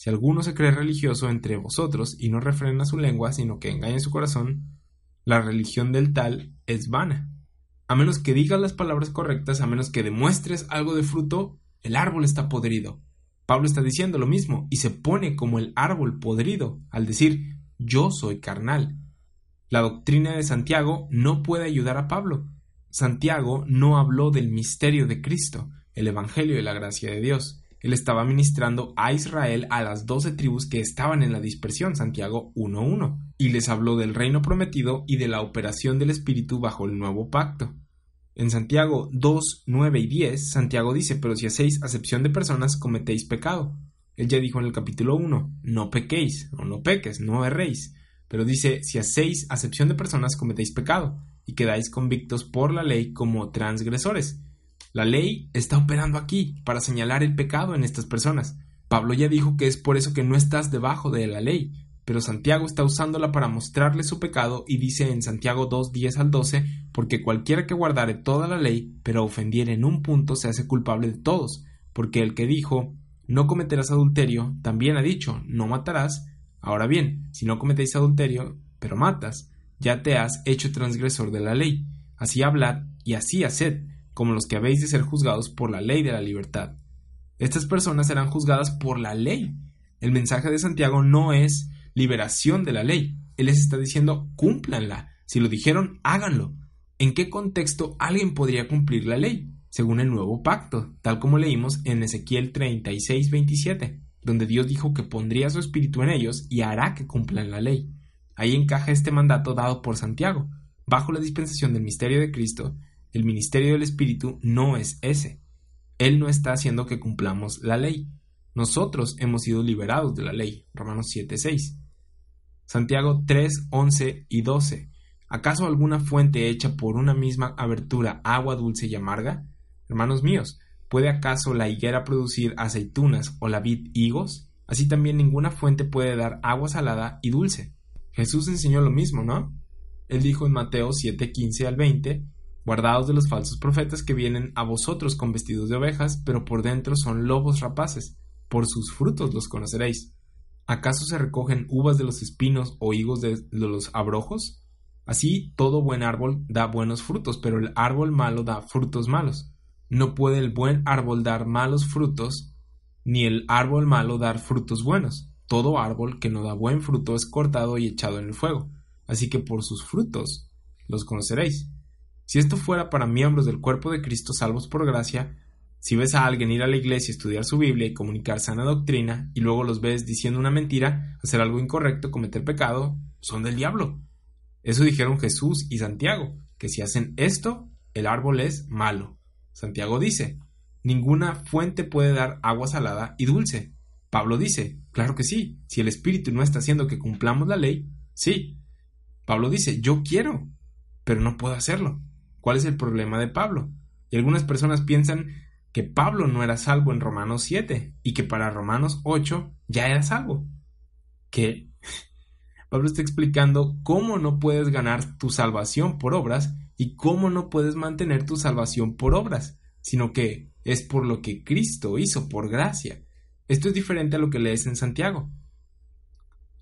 Si alguno se cree religioso entre vosotros y no refrena su lengua, sino que engaña su corazón, la religión del tal es vana. A menos que digas las palabras correctas, a menos que demuestres algo de fruto, el árbol está podrido. Pablo está diciendo lo mismo y se pone como el árbol podrido al decir yo soy carnal. La doctrina de Santiago no puede ayudar a Pablo. Santiago no habló del misterio de Cristo, el Evangelio de la gracia de Dios. Él estaba ministrando a Israel a las doce tribus que estaban en la dispersión, Santiago 1.1, y les habló del reino prometido y de la operación del Espíritu bajo el nuevo pacto. En Santiago 2, 9 y 10, Santiago dice, pero si hacéis acepción de personas, cometéis pecado. Él ya dijo en el capítulo 1, no pequéis, o no peques, no erréis. Pero dice, si hacéis acepción de personas, cometéis pecado, y quedáis convictos por la ley como transgresores. La ley está operando aquí para señalar el pecado en estas personas. Pablo ya dijo que es por eso que no estás debajo de la ley, pero Santiago está usándola para mostrarle su pecado y dice en Santiago 2, 10 al 12, porque cualquiera que guardare toda la ley, pero ofendiere en un punto, se hace culpable de todos, porque el que dijo, no cometerás adulterio, también ha dicho, no matarás, ahora bien, si no cometéis adulterio, pero matas, ya te has hecho transgresor de la ley, así hablad y así haced, como los que habéis de ser juzgados por la ley de la libertad. Estas personas serán juzgadas por la ley. El mensaje de Santiago no es liberación de la ley. Él les está diciendo cúmplanla. Si lo dijeron, háganlo. ¿En qué contexto alguien podría cumplir la ley? Según el nuevo pacto, tal como leímos en Ezequiel 36, 27, donde Dios dijo que pondría su espíritu en ellos y hará que cumplan la ley. Ahí encaja este mandato dado por Santiago. Bajo la dispensación del misterio de Cristo, el ministerio del Espíritu no es ese. Él no está haciendo que cumplamos la ley. Nosotros hemos sido liberados de la ley. Romanos 7:6. Santiago 3, 11 y 12. ¿Acaso alguna fuente hecha por una misma abertura agua dulce y amarga? Hermanos míos, ¿puede acaso la higuera producir aceitunas o la vid higos? Así también ninguna fuente puede dar agua salada y dulce. Jesús enseñó lo mismo, ¿no? Él dijo en Mateo 7, 15 al 20, Guardaos de los falsos profetas que vienen a vosotros con vestidos de ovejas, pero por dentro son lobos rapaces. Por sus frutos los conoceréis. ¿Acaso se recogen uvas de los espinos o higos de los abrojos? Así todo buen árbol da buenos frutos, pero el árbol malo da frutos malos. No puede el buen árbol dar malos frutos, ni el árbol malo dar frutos buenos. Todo árbol que no da buen fruto es cortado y echado en el fuego. Así que por sus frutos los conoceréis. Si esto fuera para miembros del cuerpo de Cristo salvos por gracia, si ves a alguien ir a la iglesia, estudiar su Biblia y comunicar sana doctrina, y luego los ves diciendo una mentira, hacer algo incorrecto, cometer pecado, son del diablo. Eso dijeron Jesús y Santiago, que si hacen esto, el árbol es malo. Santiago dice, ninguna fuente puede dar agua salada y dulce. Pablo dice, claro que sí, si el Espíritu no está haciendo que cumplamos la ley, sí. Pablo dice, yo quiero, pero no puedo hacerlo. ¿Cuál es el problema de Pablo? Y algunas personas piensan que Pablo no era salvo en Romanos 7 y que para Romanos 8 ya era salvo. ¿Qué? Pablo está explicando cómo no puedes ganar tu salvación por obras y cómo no puedes mantener tu salvación por obras, sino que es por lo que Cristo hizo por gracia. Esto es diferente a lo que lees en Santiago.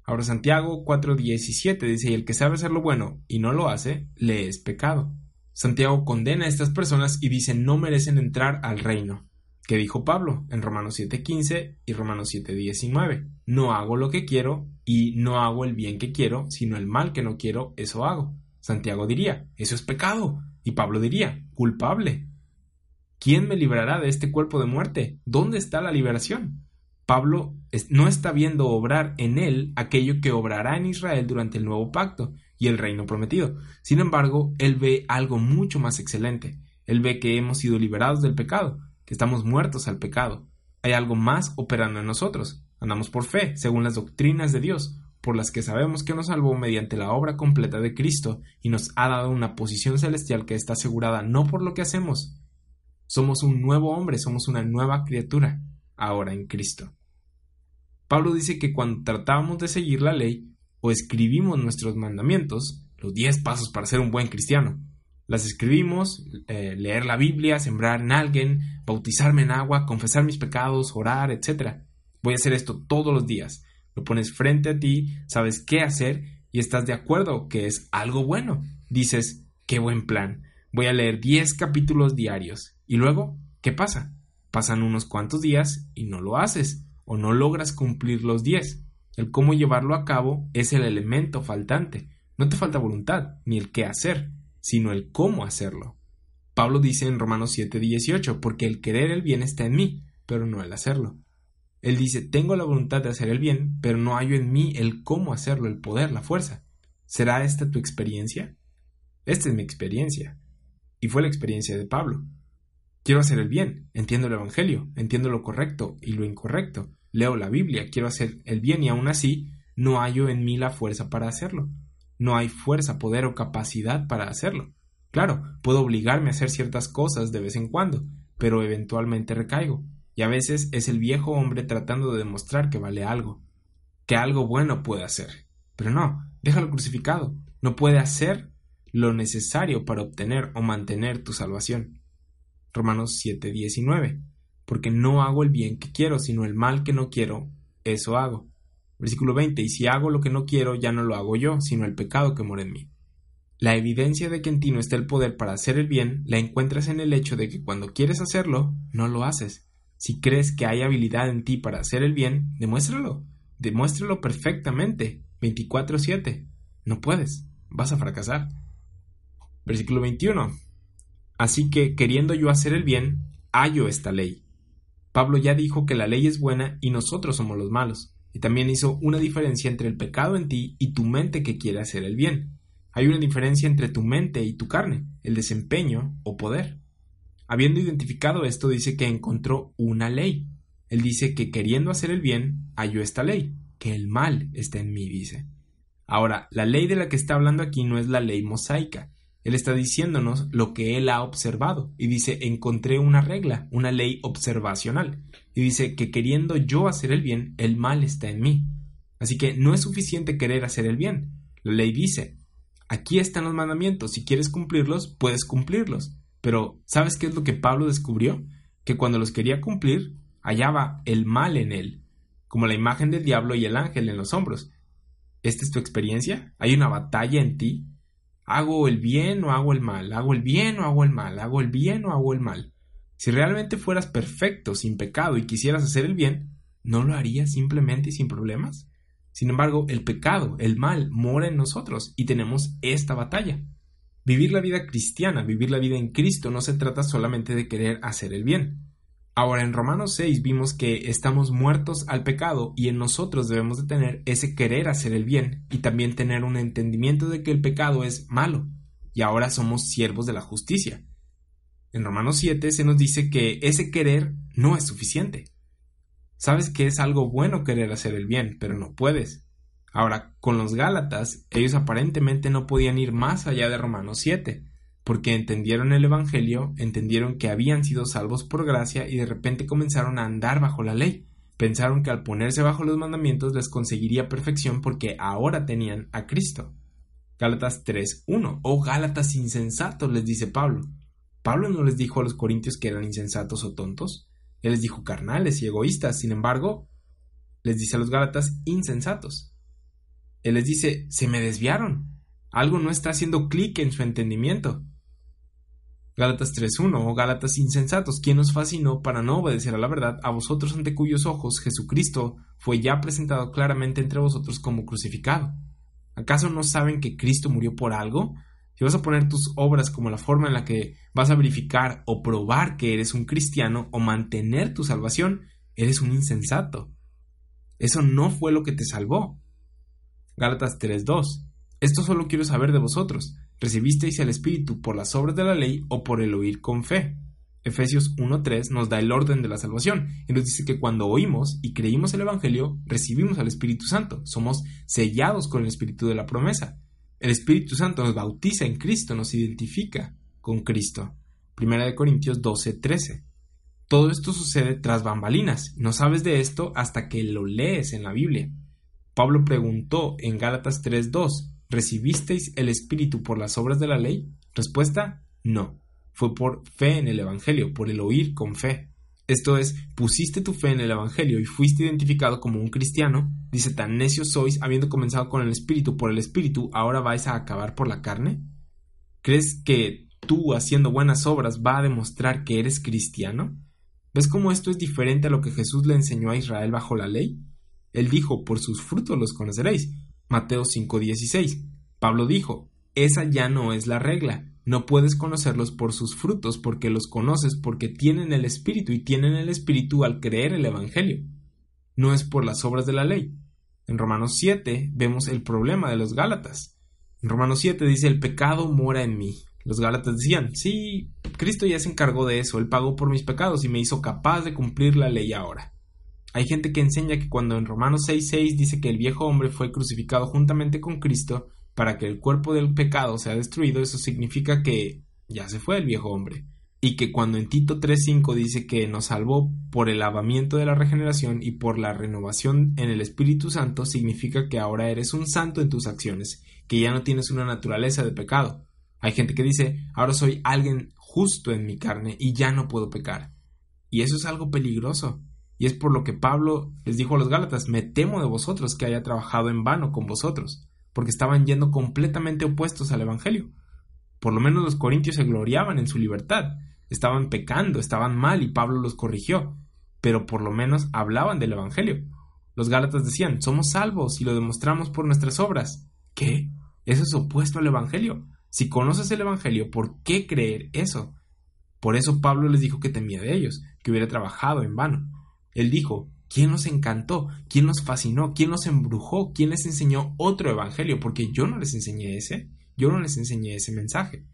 Ahora Santiago 4:17 dice, y el que sabe hacer lo bueno y no lo hace, le es pecado. Santiago condena a estas personas y dice no merecen entrar al reino. ¿Qué dijo Pablo en Romanos 7:15 y Romanos 7:19? No hago lo que quiero y no hago el bien que quiero, sino el mal que no quiero, eso hago. Santiago diría, eso es pecado. Y Pablo diría, culpable. ¿Quién me librará de este cuerpo de muerte? ¿Dónde está la liberación? Pablo no está viendo obrar en él aquello que obrará en Israel durante el nuevo pacto, y el reino prometido. Sin embargo, él ve algo mucho más excelente. Él ve que hemos sido liberados del pecado, que estamos muertos al pecado. Hay algo más operando en nosotros. Andamos por fe, según las doctrinas de Dios, por las que sabemos que nos salvó mediante la obra completa de Cristo y nos ha dado una posición celestial que está asegurada no por lo que hacemos. Somos un nuevo hombre, somos una nueva criatura, ahora en Cristo. Pablo dice que cuando tratábamos de seguir la ley, o escribimos nuestros mandamientos, los 10 pasos para ser un buen cristiano. Las escribimos, eh, leer la Biblia, sembrar en alguien, bautizarme en agua, confesar mis pecados, orar, etc. Voy a hacer esto todos los días. Lo pones frente a ti, sabes qué hacer y estás de acuerdo que es algo bueno. Dices, qué buen plan. Voy a leer 10 capítulos diarios. Y luego, ¿qué pasa? Pasan unos cuantos días y no lo haces o no logras cumplir los 10. El cómo llevarlo a cabo es el elemento faltante. No te falta voluntad, ni el qué hacer, sino el cómo hacerlo. Pablo dice en Romanos 7:18, porque el querer el bien está en mí, pero no el hacerlo. Él dice, tengo la voluntad de hacer el bien, pero no hallo en mí el cómo hacerlo, el poder, la fuerza. ¿Será esta tu experiencia? Esta es mi experiencia. Y fue la experiencia de Pablo. Quiero hacer el bien, entiendo el Evangelio, entiendo lo correcto y lo incorrecto, leo la Biblia, quiero hacer el bien y aún así no hallo en mí la fuerza para hacerlo. No hay fuerza, poder o capacidad para hacerlo. Claro, puedo obligarme a hacer ciertas cosas de vez en cuando, pero eventualmente recaigo. y a veces es el viejo hombre tratando de demostrar que vale algo, que algo bueno puede hacer. Pero no, déjalo crucificado, no puede hacer lo necesario para obtener o mantener tu salvación. Romanos 7:19. Porque no hago el bien que quiero, sino el mal que no quiero, eso hago. Versículo 20. Y si hago lo que no quiero, ya no lo hago yo, sino el pecado que mora en mí. La evidencia de que en ti no está el poder para hacer el bien la encuentras en el hecho de que cuando quieres hacerlo, no lo haces. Si crees que hay habilidad en ti para hacer el bien, demuéstralo. Demuéstralo perfectamente. 24-7. No puedes. Vas a fracasar. Versículo 21. Así que, queriendo yo hacer el bien, hallo esta ley. Pablo ya dijo que la ley es buena y nosotros somos los malos. Y también hizo una diferencia entre el pecado en ti y tu mente que quiere hacer el bien. Hay una diferencia entre tu mente y tu carne, el desempeño o poder. Habiendo identificado esto, dice que encontró una ley. Él dice que queriendo hacer el bien, halló esta ley, que el mal está en mí, dice. Ahora, la ley de la que está hablando aquí no es la ley mosaica. Él está diciéndonos lo que él ha observado y dice, encontré una regla, una ley observacional. Y dice que queriendo yo hacer el bien, el mal está en mí. Así que no es suficiente querer hacer el bien. La ley dice, Aquí están los mandamientos, si quieres cumplirlos, puedes cumplirlos. Pero, ¿sabes qué es lo que Pablo descubrió? Que cuando los quería cumplir, hallaba el mal en él, como la imagen del diablo y el ángel en los hombros. ¿Esta es tu experiencia? ¿Hay una batalla en ti? ¿Hago el bien o hago el mal? ¿Hago el bien o hago el mal? ¿Hago el bien o hago el mal? Si realmente fueras perfecto, sin pecado y quisieras hacer el bien, ¿no lo harías simplemente y sin problemas? Sin embargo, el pecado, el mal, mora en nosotros y tenemos esta batalla. Vivir la vida cristiana, vivir la vida en Cristo, no se trata solamente de querer hacer el bien. Ahora, en Romanos 6 vimos que estamos muertos al pecado y en nosotros debemos de tener ese querer hacer el bien y también tener un entendimiento de que el pecado es malo y ahora somos siervos de la justicia. En Romanos 7 se nos dice que ese querer no es suficiente. Sabes que es algo bueno querer hacer el bien, pero no puedes. Ahora, con los Gálatas, ellos aparentemente no podían ir más allá de Romanos 7, porque entendieron el Evangelio, entendieron que habían sido salvos por gracia y de repente comenzaron a andar bajo la ley. Pensaron que al ponerse bajo los mandamientos les conseguiría perfección porque ahora tenían a Cristo. Gálatas 3.1. Oh Gálatas insensatos, les dice Pablo. Pablo no les dijo a los corintios que eran insensatos o tontos. Él les dijo carnales y egoístas, sin embargo, les dice a los Gálatas insensatos. Él les dice, se me desviaron. Algo no está haciendo clic en su entendimiento. Gálatas 3.1 o Gálatas insensatos, ¿quién os fascinó para no obedecer a la verdad, a vosotros ante cuyos ojos Jesucristo fue ya presentado claramente entre vosotros como crucificado? ¿Acaso no saben que Cristo murió por algo? Si vas a poner tus obras como la forma en la que vas a verificar o probar que eres un cristiano o mantener tu salvación, eres un insensato. Eso no fue lo que te salvó. Gálatas 3:2. Esto solo quiero saber de vosotros. ¿Recibisteis el Espíritu por las obras de la ley o por el oír con fe? Efesios 1.3 nos da el orden de la salvación y nos dice que cuando oímos y creímos el Evangelio, recibimos al Espíritu Santo, somos sellados con el Espíritu de la promesa. El Espíritu Santo nos bautiza en Cristo, nos identifica con Cristo. Primera de Corintios 12, 13. Todo esto sucede tras bambalinas. No sabes de esto hasta que lo lees en la Biblia. Pablo preguntó en Gálatas 3:2, ¿recibisteis el Espíritu por las obras de la ley? Respuesta, no. Fue por fe en el Evangelio, por el oír con fe. Esto es, pusiste tu fe en el Evangelio y fuiste identificado como un cristiano, dice, tan necios sois, habiendo comenzado con el Espíritu por el Espíritu, ahora vais a acabar por la carne? ¿Crees que tú haciendo buenas obras va a demostrar que eres cristiano? ¿Ves cómo esto es diferente a lo que Jesús le enseñó a Israel bajo la ley? Él dijo, por sus frutos los conoceréis. Mateo 5:16. Pablo dijo, esa ya no es la regla, no puedes conocerlos por sus frutos porque los conoces porque tienen el Espíritu y tienen el Espíritu al creer el Evangelio. No es por las obras de la ley. En Romanos 7 vemos el problema de los Gálatas. En Romanos 7 dice, el pecado mora en mí. Los Gálatas decían, sí, Cristo ya se encargó de eso, Él pagó por mis pecados y me hizo capaz de cumplir la ley ahora. Hay gente que enseña que cuando en Romanos 6.6 dice que el viejo hombre fue crucificado juntamente con Cristo, para que el cuerpo del pecado sea destruido, eso significa que ya se fue el viejo hombre. y que cuando en Tito 3.5 dice que nos salvó por el lavamiento de la regeneración y por la renovación en el Espíritu Santo, significa que ahora eres un santo en tus acciones, que ya no tienes una naturaleza de pecado. Hay gente que dice, ahora soy alguien justo en mi carne y ya no puedo pecar. Y eso es algo peligroso. Y es por lo que Pablo les dijo a los Gálatas, me temo de vosotros que haya trabajado en vano con vosotros, porque estaban yendo completamente opuestos al Evangelio. Por lo menos los corintios se gloriaban en su libertad, estaban pecando, estaban mal y Pablo los corrigió, pero por lo menos hablaban del Evangelio. Los Gálatas decían, somos salvos y lo demostramos por nuestras obras. ¿Qué? Eso es opuesto al Evangelio. Si conoces el Evangelio, ¿por qué creer eso? Por eso Pablo les dijo que temía de ellos, que hubiera trabajado en vano. Él dijo, ¿quién nos encantó? ¿Quién nos fascinó? ¿Quién nos embrujó? ¿Quién les enseñó otro Evangelio? Porque yo no les enseñé ese, yo no les enseñé ese mensaje.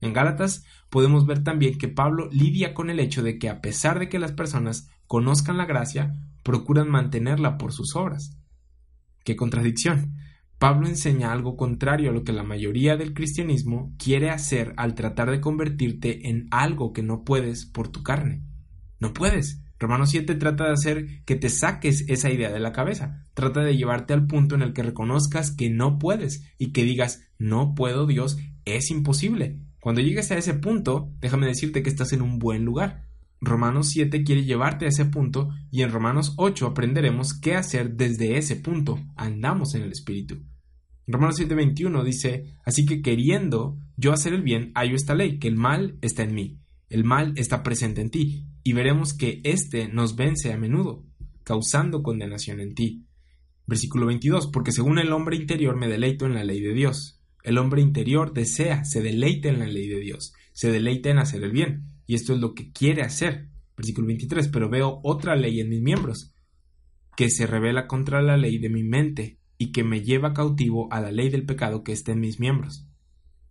En Gálatas podemos ver también que Pablo lidia con el hecho de que a pesar de que las personas conozcan la gracia, procuran mantenerla por sus obras. ¡Qué contradicción! Pablo enseña algo contrario a lo que la mayoría del cristianismo quiere hacer al tratar de convertirte en algo que no puedes por tu carne. No puedes. Romanos 7 trata de hacer que te saques esa idea de la cabeza. Trata de llevarte al punto en el que reconozcas que no puedes y que digas, no puedo Dios, es imposible. Cuando llegues a ese punto, déjame decirte que estás en un buen lugar. Romanos 7 quiere llevarte a ese punto y en Romanos 8 aprenderemos qué hacer desde ese punto. Andamos en el Espíritu. Romanos 7:21 dice, así que queriendo yo hacer el bien, hallo esta ley, que el mal está en mí, el mal está presente en ti, y veremos que éste nos vence a menudo, causando condenación en ti. Versículo 22, porque según el hombre interior me deleito en la ley de Dios, el hombre interior desea, se deleita en la ley de Dios, se deleita en hacer el bien, y esto es lo que quiere hacer. Versículo 23, pero veo otra ley en mis miembros, que se revela contra la ley de mi mente, y que me lleva cautivo a la ley del pecado que está en mis miembros.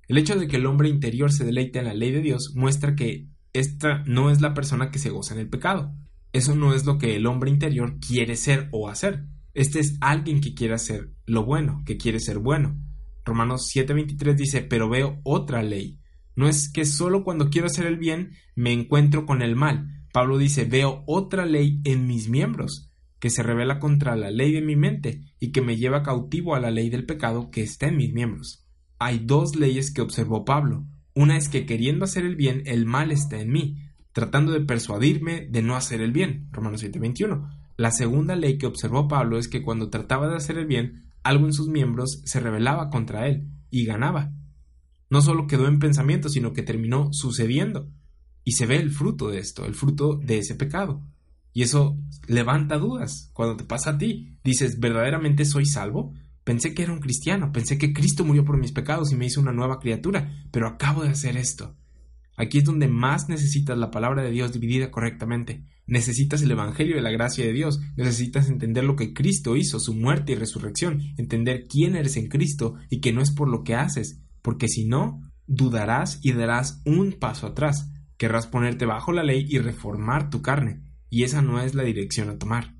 El hecho de que el hombre interior se deleite en la ley de Dios muestra que esta no es la persona que se goza en el pecado. Eso no es lo que el hombre interior quiere ser o hacer. Este es alguien que quiere hacer lo bueno, que quiere ser bueno. Romanos 7:23 dice, pero veo otra ley. No es que solo cuando quiero hacer el bien me encuentro con el mal. Pablo dice, veo otra ley en mis miembros, que se revela contra la ley de mi mente y que me lleva cautivo a la ley del pecado que está en mis miembros. Hay dos leyes que observó Pablo. Una es que queriendo hacer el bien, el mal está en mí, tratando de persuadirme de no hacer el bien. Romanos 7:21. La segunda ley que observó Pablo es que cuando trataba de hacer el bien, algo en sus miembros se rebelaba contra él y ganaba. No solo quedó en pensamiento, sino que terminó sucediendo. Y se ve el fruto de esto, el fruto de ese pecado. Y eso levanta dudas. Cuando te pasa a ti, dices, ¿verdaderamente soy salvo? Pensé que era un cristiano, pensé que Cristo murió por mis pecados y me hizo una nueva criatura, pero acabo de hacer esto. Aquí es donde más necesitas la palabra de Dios dividida correctamente. Necesitas el Evangelio de la gracia de Dios. Necesitas entender lo que Cristo hizo, su muerte y resurrección. Entender quién eres en Cristo y que no es por lo que haces. Porque si no, dudarás y darás un paso atrás. Querrás ponerte bajo la ley y reformar tu carne. Y esa no es la dirección a tomar.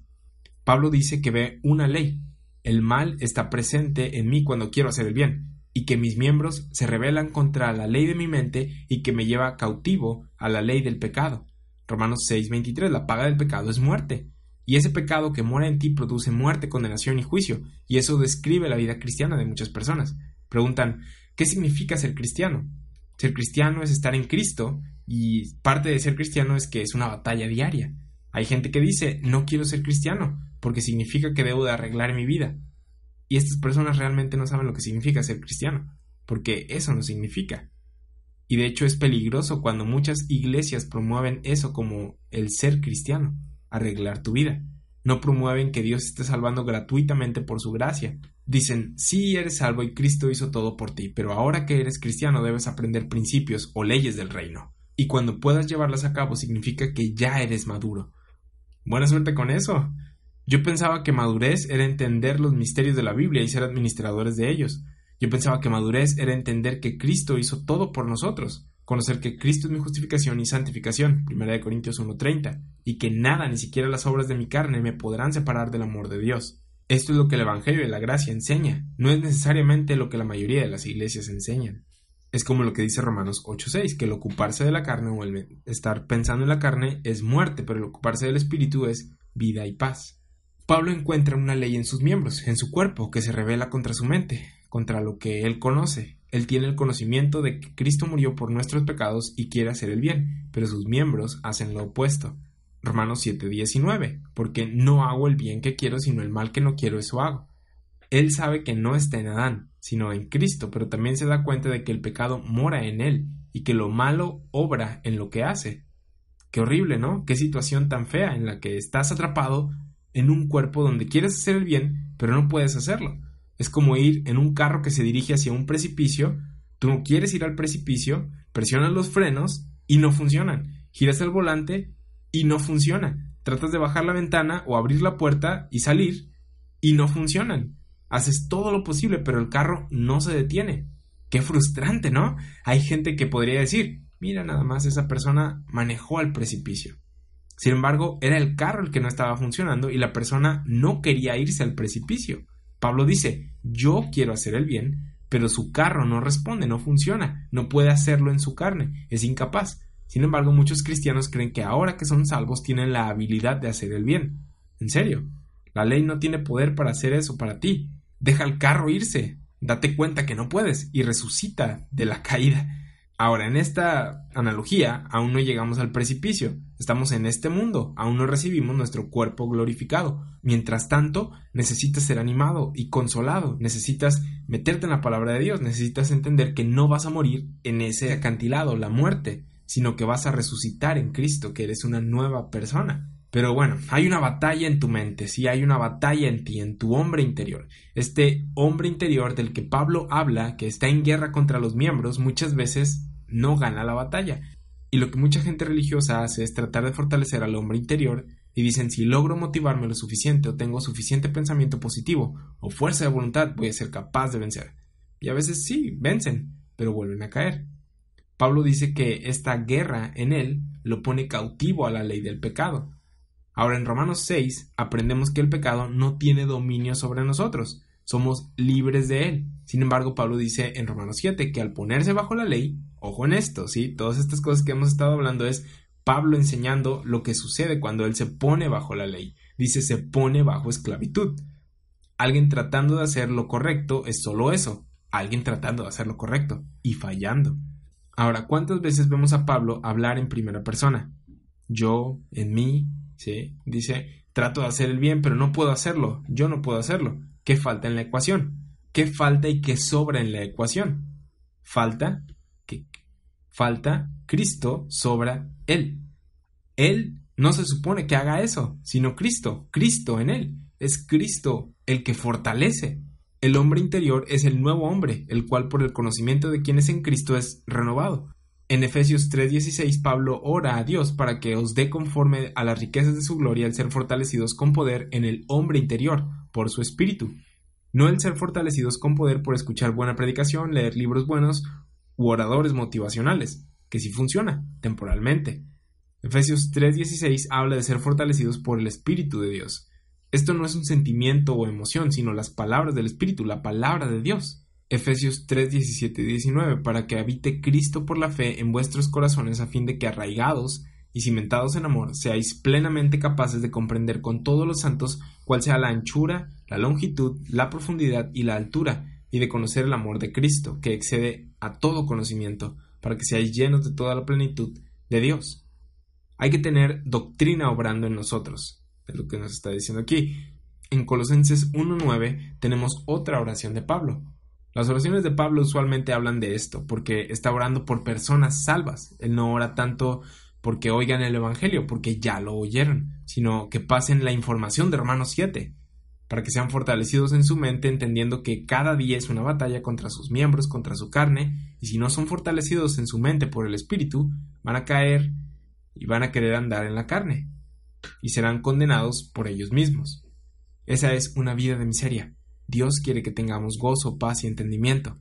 Pablo dice que ve una ley. El mal está presente en mí cuando quiero hacer el bien y que mis miembros se rebelan contra la ley de mi mente y que me lleva cautivo a la ley del pecado. Romanos 6:23, la paga del pecado es muerte. Y ese pecado que mora en ti produce muerte, condenación y juicio, y eso describe la vida cristiana de muchas personas. Preguntan, ¿qué significa ser cristiano? Ser cristiano es estar en Cristo, y parte de ser cristiano es que es una batalla diaria. Hay gente que dice, no quiero ser cristiano, porque significa que debo de arreglar mi vida. Y estas personas realmente no saben lo que significa ser cristiano, porque eso no significa. Y de hecho es peligroso cuando muchas iglesias promueven eso como el ser cristiano, arreglar tu vida. No promueven que Dios esté salvando gratuitamente por su gracia. Dicen, sí eres salvo y Cristo hizo todo por ti, pero ahora que eres cristiano debes aprender principios o leyes del reino. Y cuando puedas llevarlas a cabo significa que ya eres maduro. Buena suerte con eso. Yo pensaba que madurez era entender los misterios de la Biblia y ser administradores de ellos. Yo pensaba que madurez era entender que Cristo hizo todo por nosotros, conocer que Cristo es mi justificación y santificación, 1 Corintios 1.30, y que nada, ni siquiera las obras de mi carne, me podrán separar del amor de Dios. Esto es lo que el Evangelio de la Gracia enseña, no es necesariamente lo que la mayoría de las iglesias enseñan. Es como lo que dice Romanos 8:6, que el ocuparse de la carne o el estar pensando en la carne es muerte, pero el ocuparse del espíritu es vida y paz. Pablo encuentra una ley en sus miembros, en su cuerpo, que se revela contra su mente, contra lo que él conoce. Él tiene el conocimiento de que Cristo murió por nuestros pecados y quiere hacer el bien, pero sus miembros hacen lo opuesto. Romanos 7:19, porque no hago el bien que quiero, sino el mal que no quiero, eso hago. Él sabe que no está en Adán, sino en Cristo, pero también se da cuenta de que el pecado mora en él y que lo malo obra en lo que hace. Qué horrible, ¿no? Qué situación tan fea en la que estás atrapado en un cuerpo donde quieres hacer el bien, pero no puedes hacerlo. Es como ir en un carro que se dirige hacia un precipicio, tú no quieres ir al precipicio, presionas los frenos y no funcionan. Giras el volante y no funciona. Tratas de bajar la ventana o abrir la puerta y salir y no funcionan. Haces todo lo posible, pero el carro no se detiene. Qué frustrante, ¿no? Hay gente que podría decir, mira nada más, esa persona manejó al precipicio. Sin embargo, era el carro el que no estaba funcionando y la persona no quería irse al precipicio. Pablo dice, yo quiero hacer el bien, pero su carro no responde, no funciona, no puede hacerlo en su carne, es incapaz. Sin embargo, muchos cristianos creen que ahora que son salvos tienen la habilidad de hacer el bien. En serio, la ley no tiene poder para hacer eso para ti. Deja el carro irse, date cuenta que no puedes y resucita de la caída. Ahora, en esta analogía, aún no llegamos al precipicio, estamos en este mundo, aún no recibimos nuestro cuerpo glorificado. Mientras tanto, necesitas ser animado y consolado, necesitas meterte en la palabra de Dios, necesitas entender que no vas a morir en ese acantilado, la muerte, sino que vas a resucitar en Cristo, que eres una nueva persona. Pero bueno, hay una batalla en tu mente, sí, hay una batalla en ti, en tu hombre interior. Este hombre interior del que Pablo habla, que está en guerra contra los miembros, muchas veces no gana la batalla. Y lo que mucha gente religiosa hace es tratar de fortalecer al hombre interior y dicen si logro motivarme lo suficiente o tengo suficiente pensamiento positivo o fuerza de voluntad voy a ser capaz de vencer. Y a veces sí, vencen, pero vuelven a caer. Pablo dice que esta guerra en él lo pone cautivo a la ley del pecado. Ahora en Romanos 6 aprendemos que el pecado no tiene dominio sobre nosotros, somos libres de él. Sin embargo, Pablo dice en Romanos 7 que al ponerse bajo la ley, ojo en esto, ¿sí? Todas estas cosas que hemos estado hablando es Pablo enseñando lo que sucede cuando él se pone bajo la ley. Dice se pone bajo esclavitud. Alguien tratando de hacer lo correcto es solo eso, alguien tratando de hacer lo correcto y fallando. Ahora, ¿cuántas veces vemos a Pablo hablar en primera persona? Yo, en mí, ¿sí? Dice, trato de hacer el bien, pero no puedo hacerlo, yo no puedo hacerlo. ¿Qué falta en la ecuación? ¿Qué falta y qué sobra en la ecuación? Falta que falta Cristo sobra Él. Él no se supone que haga eso, sino Cristo, Cristo en Él. Es Cristo el que fortalece. El hombre interior es el nuevo hombre, el cual por el conocimiento de quién es en Cristo es renovado. En Efesios 3:16 Pablo ora a Dios para que os dé conforme a las riquezas de su gloria el ser fortalecidos con poder en el hombre interior, por su espíritu. No el ser fortalecidos con poder por escuchar buena predicación, leer libros buenos u oradores motivacionales, que sí funciona, temporalmente. Efesios 3:16 habla de ser fortalecidos por el Espíritu de Dios. Esto no es un sentimiento o emoción, sino las palabras del Espíritu, la palabra de Dios. Efesios 3, 17 y 19, para que habite Cristo por la fe en vuestros corazones a fin de que arraigados y cimentados en amor, seáis plenamente capaces de comprender con todos los santos cuál sea la anchura, la longitud, la profundidad y la altura, y de conocer el amor de Cristo, que excede a todo conocimiento, para que seáis llenos de toda la plenitud de Dios. Hay que tener doctrina obrando en nosotros, es lo que nos está diciendo aquí. En Colosenses 1.9 tenemos otra oración de Pablo. Las oraciones de Pablo usualmente hablan de esto, porque está orando por personas salvas. Él no ora tanto porque oigan el Evangelio, porque ya lo oyeron, sino que pasen la información de Romanos 7, para que sean fortalecidos en su mente entendiendo que cada día es una batalla contra sus miembros, contra su carne, y si no son fortalecidos en su mente por el Espíritu, van a caer y van a querer andar en la carne, y serán condenados por ellos mismos. Esa es una vida de miseria. Dios quiere que tengamos gozo, paz y entendimiento.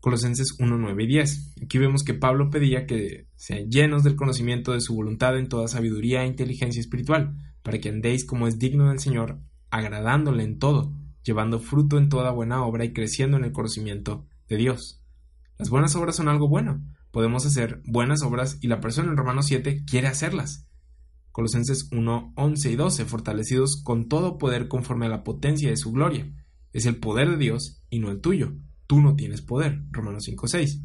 Colosenses 1, 9 y 10. Aquí vemos que Pablo pedía que sean llenos del conocimiento de su voluntad en toda sabiduría e inteligencia espiritual, para que andéis como es digno del Señor, agradándole en todo, llevando fruto en toda buena obra y creciendo en el conocimiento de Dios. Las buenas obras son algo bueno. Podemos hacer buenas obras y la persona en Romanos 7 quiere hacerlas. Colosenses 1, 11 y 12, fortalecidos con todo poder conforme a la potencia de su gloria. Es el poder de Dios y no el tuyo. Tú no tienes poder. Romanos 5, 6.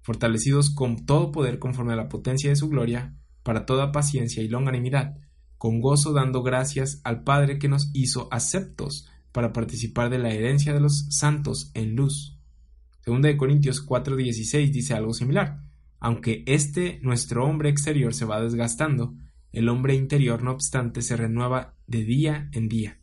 Fortalecidos con todo poder conforme a la potencia de su gloria, para toda paciencia y longanimidad, con gozo dando gracias al Padre que nos hizo aceptos para participar de la herencia de los santos en luz. Segunda de Corintios 4:16 dice algo similar. Aunque este nuestro hombre exterior se va desgastando, el hombre interior no obstante se renueva de día en día.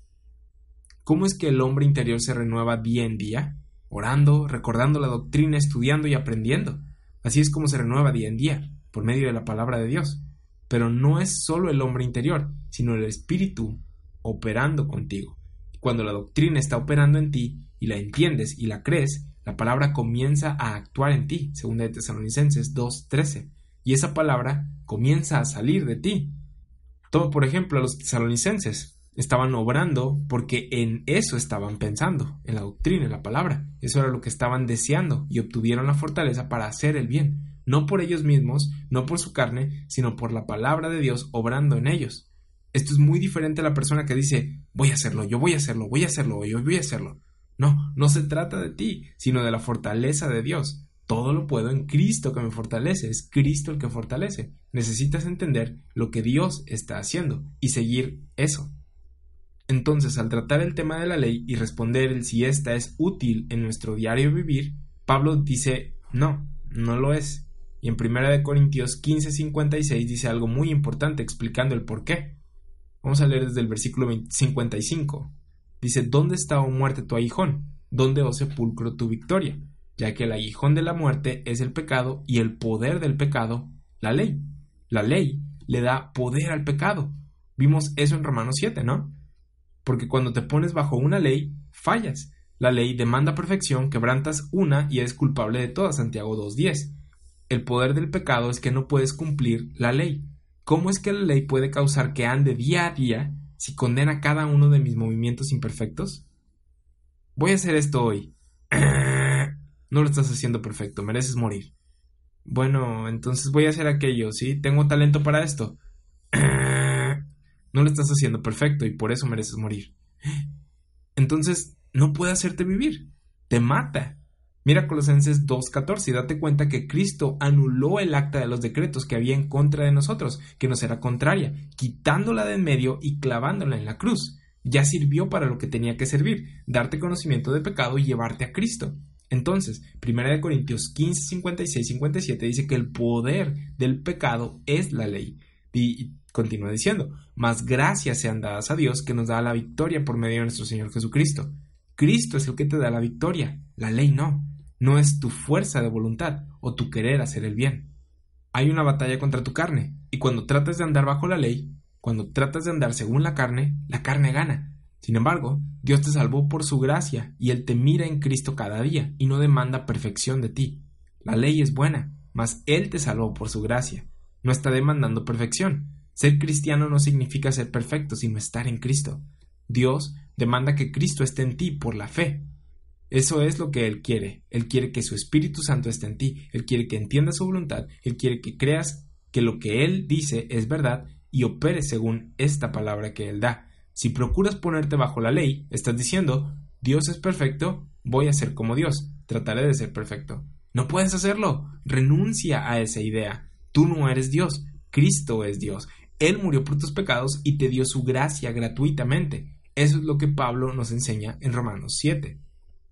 ¿Cómo es que el hombre interior se renueva día en día? Orando, recordando la doctrina, estudiando y aprendiendo. Así es como se renueva día en día, por medio de la palabra de Dios. Pero no es solo el hombre interior, sino el espíritu operando contigo. Cuando la doctrina está operando en ti y la entiendes y la crees, la palabra comienza a actuar en ti, según de Tesalonicenses 2.13, y esa palabra comienza a salir de ti. Todo, por ejemplo, los tesalonicenses estaban obrando porque en eso estaban pensando, en la doctrina, en la palabra. Eso era lo que estaban deseando y obtuvieron la fortaleza para hacer el bien, no por ellos mismos, no por su carne, sino por la palabra de Dios obrando en ellos. Esto es muy diferente a la persona que dice, voy a hacerlo, yo voy a hacerlo, voy a hacerlo, yo voy a hacerlo. No, no se trata de ti, sino de la fortaleza de Dios. Todo lo puedo en Cristo que me fortalece, es Cristo el que fortalece. Necesitas entender lo que Dios está haciendo y seguir eso. Entonces, al tratar el tema de la ley y responder el si ésta es útil en nuestro diario vivir, Pablo dice, no, no lo es. Y en 1 Corintios 15:56 dice algo muy importante explicando el por qué. Vamos a leer desde el versículo 55. Dice, ¿dónde está, oh muerte, tu aguijón? ¿Dónde, oh sepulcro, tu victoria? Ya que el aguijón de la muerte es el pecado y el poder del pecado, la ley. La ley le da poder al pecado. Vimos eso en Romanos 7, ¿no? Porque cuando te pones bajo una ley, fallas. La ley demanda perfección, quebrantas una y eres culpable de toda, Santiago 2.10. El poder del pecado es que no puedes cumplir la ley. ¿Cómo es que la ley puede causar que ande día a día si condena cada uno de mis movimientos imperfectos? Voy a hacer esto hoy. No lo estás haciendo perfecto, mereces morir. Bueno, entonces voy a hacer aquello, ¿sí? Tengo talento para esto. No lo estás haciendo perfecto y por eso mereces morir. Entonces, no puede hacerte vivir. Te mata. Mira Colosenses 2.14 y date cuenta que Cristo anuló el acta de los decretos que había en contra de nosotros, que nos era contraria, quitándola de en medio y clavándola en la cruz. Ya sirvió para lo que tenía que servir, darte conocimiento de pecado y llevarte a Cristo. Entonces, 1 Corintios 15, 56, 57 dice que el poder del pecado es la ley. Y continúa diciendo, más gracias sean dadas a Dios que nos da la victoria por medio de nuestro Señor Jesucristo. Cristo es el que te da la victoria, la ley no. No es tu fuerza de voluntad o tu querer hacer el bien. Hay una batalla contra tu carne, y cuando tratas de andar bajo la ley, cuando tratas de andar según la carne, la carne gana. Sin embargo, Dios te salvó por su gracia, y Él te mira en Cristo cada día, y no demanda perfección de ti. La ley es buena, mas Él te salvó por su gracia. No está demandando perfección. Ser cristiano no significa ser perfecto, sino estar en Cristo. Dios demanda que Cristo esté en ti por la fe. Eso es lo que Él quiere. Él quiere que su Espíritu Santo esté en ti. Él quiere que entiendas su voluntad. Él quiere que creas que lo que Él dice es verdad y operes según esta palabra que Él da. Si procuras ponerte bajo la ley, estás diciendo, Dios es perfecto, voy a ser como Dios, trataré de ser perfecto. No puedes hacerlo. Renuncia a esa idea. Tú no eres Dios. Cristo es Dios. Él murió por tus pecados y te dio su gracia gratuitamente. Eso es lo que Pablo nos enseña en Romanos 7.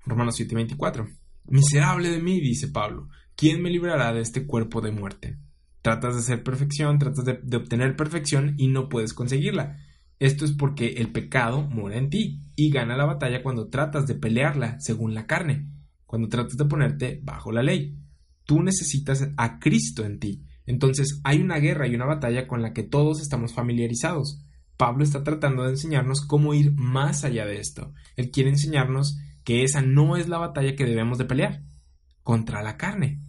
Romanos 7:24. Miserable de mí, dice Pablo, ¿quién me librará de este cuerpo de muerte? Tratas de hacer perfección, tratas de, obtener perfección y no puedes conseguirla. Esto es porque el pecado mora en ti y gana la batalla cuando tratas de pelearla según la carne, cuando tratas de ponerte bajo la ley. Tú necesitas a Cristo en ti. Entonces hay una guerra y una batalla con la que todos estamos familiarizados. Pablo está tratando de enseñarnos cómo ir más allá de esto. Él quiere enseñarnos que esa no es la batalla que debemos de pelear contra la carne.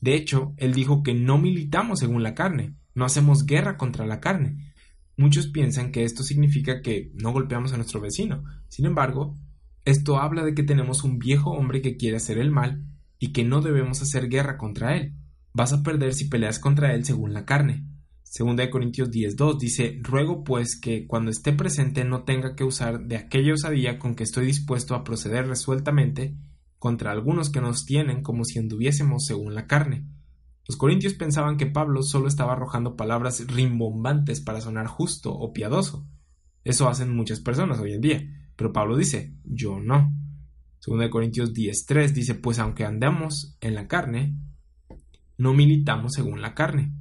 De hecho, él dijo que no militamos según la carne, no hacemos guerra contra la carne. Muchos piensan que esto significa que no golpeamos a nuestro vecino. Sin embargo, esto habla de que tenemos un viejo hombre que quiere hacer el mal y que no debemos hacer guerra contra él. Vas a perder si peleas contra él según la carne. Segunda de Corintios 10.2 dice, ruego pues que cuando esté presente no tenga que usar de aquella osadía con que estoy dispuesto a proceder resueltamente contra algunos que nos tienen como si anduviésemos según la carne. Los corintios pensaban que Pablo solo estaba arrojando palabras rimbombantes para sonar justo o piadoso. Eso hacen muchas personas hoy en día, pero Pablo dice, yo no. Segunda de Corintios 10.3 dice, pues aunque andamos en la carne, no militamos según la carne.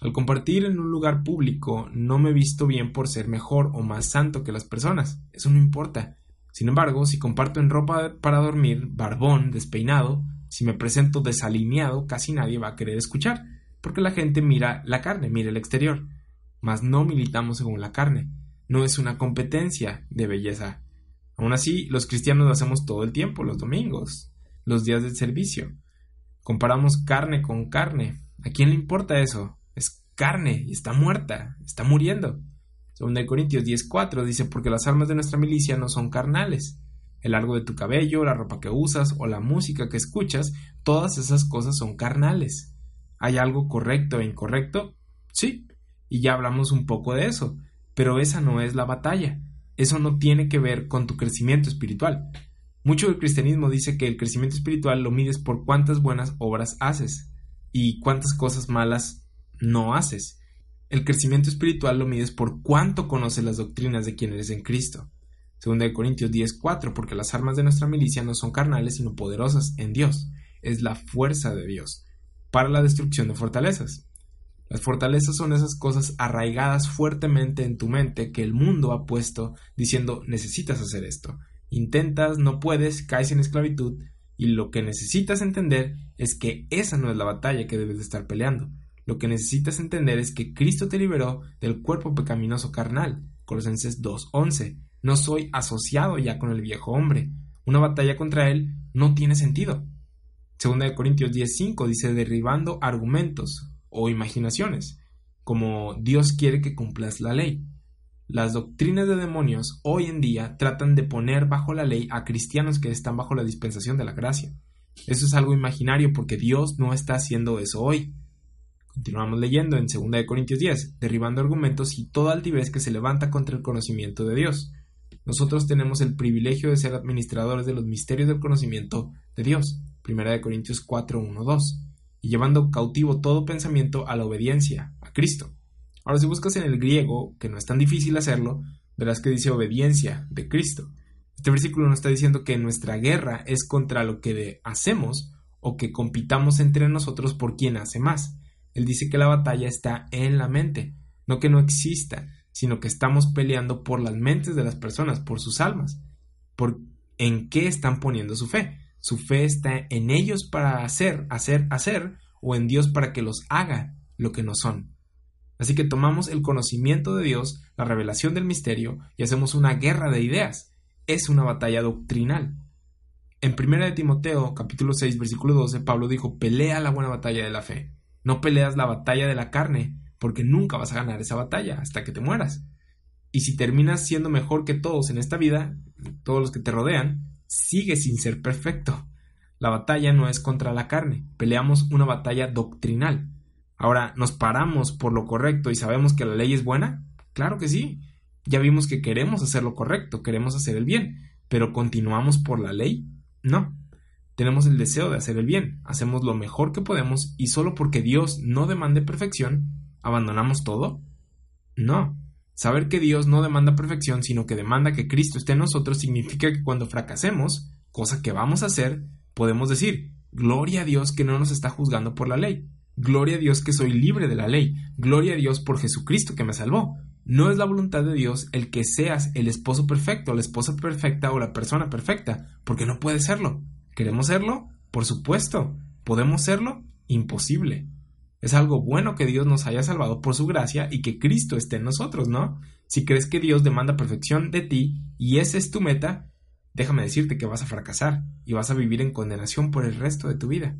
Al compartir en un lugar público no me visto bien por ser mejor o más santo que las personas. Eso no importa. Sin embargo, si comparto en ropa para dormir, barbón, despeinado, si me presento desalineado, casi nadie va a querer escuchar, porque la gente mira la carne, mira el exterior. Mas no militamos según la carne. No es una competencia de belleza. Aún así, los cristianos lo hacemos todo el tiempo, los domingos, los días del servicio. Comparamos carne con carne. ¿A quién le importa eso? Es carne y está muerta, está muriendo. Según de Corintios 10:4 dice, porque las armas de nuestra milicia no son carnales. El largo de tu cabello, la ropa que usas o la música que escuchas, todas esas cosas son carnales. ¿Hay algo correcto e incorrecto? Sí, y ya hablamos un poco de eso, pero esa no es la batalla. Eso no tiene que ver con tu crecimiento espiritual. Mucho del cristianismo dice que el crecimiento espiritual lo mides por cuántas buenas obras haces y cuántas cosas malas no haces. El crecimiento espiritual lo mides por cuánto conoces las doctrinas de quien eres en Cristo. Según de Corintios 10:4, porque las armas de nuestra milicia no son carnales, sino poderosas en Dios. Es la fuerza de Dios para la destrucción de fortalezas. Las fortalezas son esas cosas arraigadas fuertemente en tu mente que el mundo ha puesto diciendo necesitas hacer esto. Intentas, no puedes, caes en esclavitud y lo que necesitas entender es que esa no es la batalla que debes de estar peleando. Lo que necesitas entender es que Cristo te liberó del cuerpo pecaminoso carnal. Colosenses 2.11. No soy asociado ya con el viejo hombre. Una batalla contra él no tiene sentido. Segunda de Corintios 10.5 dice derribando argumentos o imaginaciones, como Dios quiere que cumplas la ley. Las doctrinas de demonios hoy en día tratan de poner bajo la ley a cristianos que están bajo la dispensación de la gracia. Eso es algo imaginario porque Dios no está haciendo eso hoy. Continuamos leyendo en 2 Corintios 10, derribando argumentos y toda altivez que se levanta contra el conocimiento de Dios. Nosotros tenemos el privilegio de ser administradores de los misterios del conocimiento de Dios. 1 Corintios 4, 1, 2. Y llevando cautivo todo pensamiento a la obediencia, a Cristo. Ahora, si buscas en el griego, que no es tan difícil hacerlo, verás que dice obediencia de Cristo. Este versículo nos está diciendo que nuestra guerra es contra lo que hacemos o que compitamos entre nosotros por quién hace más. Él dice que la batalla está en la mente, no que no exista, sino que estamos peleando por las mentes de las personas, por sus almas, por en qué están poniendo su fe. Su fe está en ellos para hacer, hacer, hacer, o en Dios para que los haga lo que no son. Así que tomamos el conocimiento de Dios, la revelación del misterio, y hacemos una guerra de ideas. Es una batalla doctrinal. En 1 de Timoteo, capítulo 6, versículo 12, Pablo dijo, pelea la buena batalla de la fe. No peleas la batalla de la carne, porque nunca vas a ganar esa batalla hasta que te mueras. Y si terminas siendo mejor que todos en esta vida, todos los que te rodean, sigues sin ser perfecto. La batalla no es contra la carne, peleamos una batalla doctrinal. Ahora, ¿nos paramos por lo correcto y sabemos que la ley es buena? Claro que sí. Ya vimos que queremos hacer lo correcto, queremos hacer el bien, pero ¿continuamos por la ley? No. Tenemos el deseo de hacer el bien, hacemos lo mejor que podemos y solo porque Dios no demande perfección, ¿abandonamos todo? No. Saber que Dios no demanda perfección, sino que demanda que Cristo esté en nosotros, significa que cuando fracasemos, cosa que vamos a hacer, podemos decir, Gloria a Dios que no nos está juzgando por la ley. Gloria a Dios que soy libre de la ley. Gloria a Dios por Jesucristo que me salvó. No es la voluntad de Dios el que seas el esposo perfecto, la esposa perfecta o la persona perfecta, porque no puede serlo. ¿Queremos serlo? Por supuesto. ¿Podemos serlo? Imposible. Es algo bueno que Dios nos haya salvado por su gracia y que Cristo esté en nosotros, ¿no? Si crees que Dios demanda perfección de ti y esa es tu meta, déjame decirte que vas a fracasar y vas a vivir en condenación por el resto de tu vida.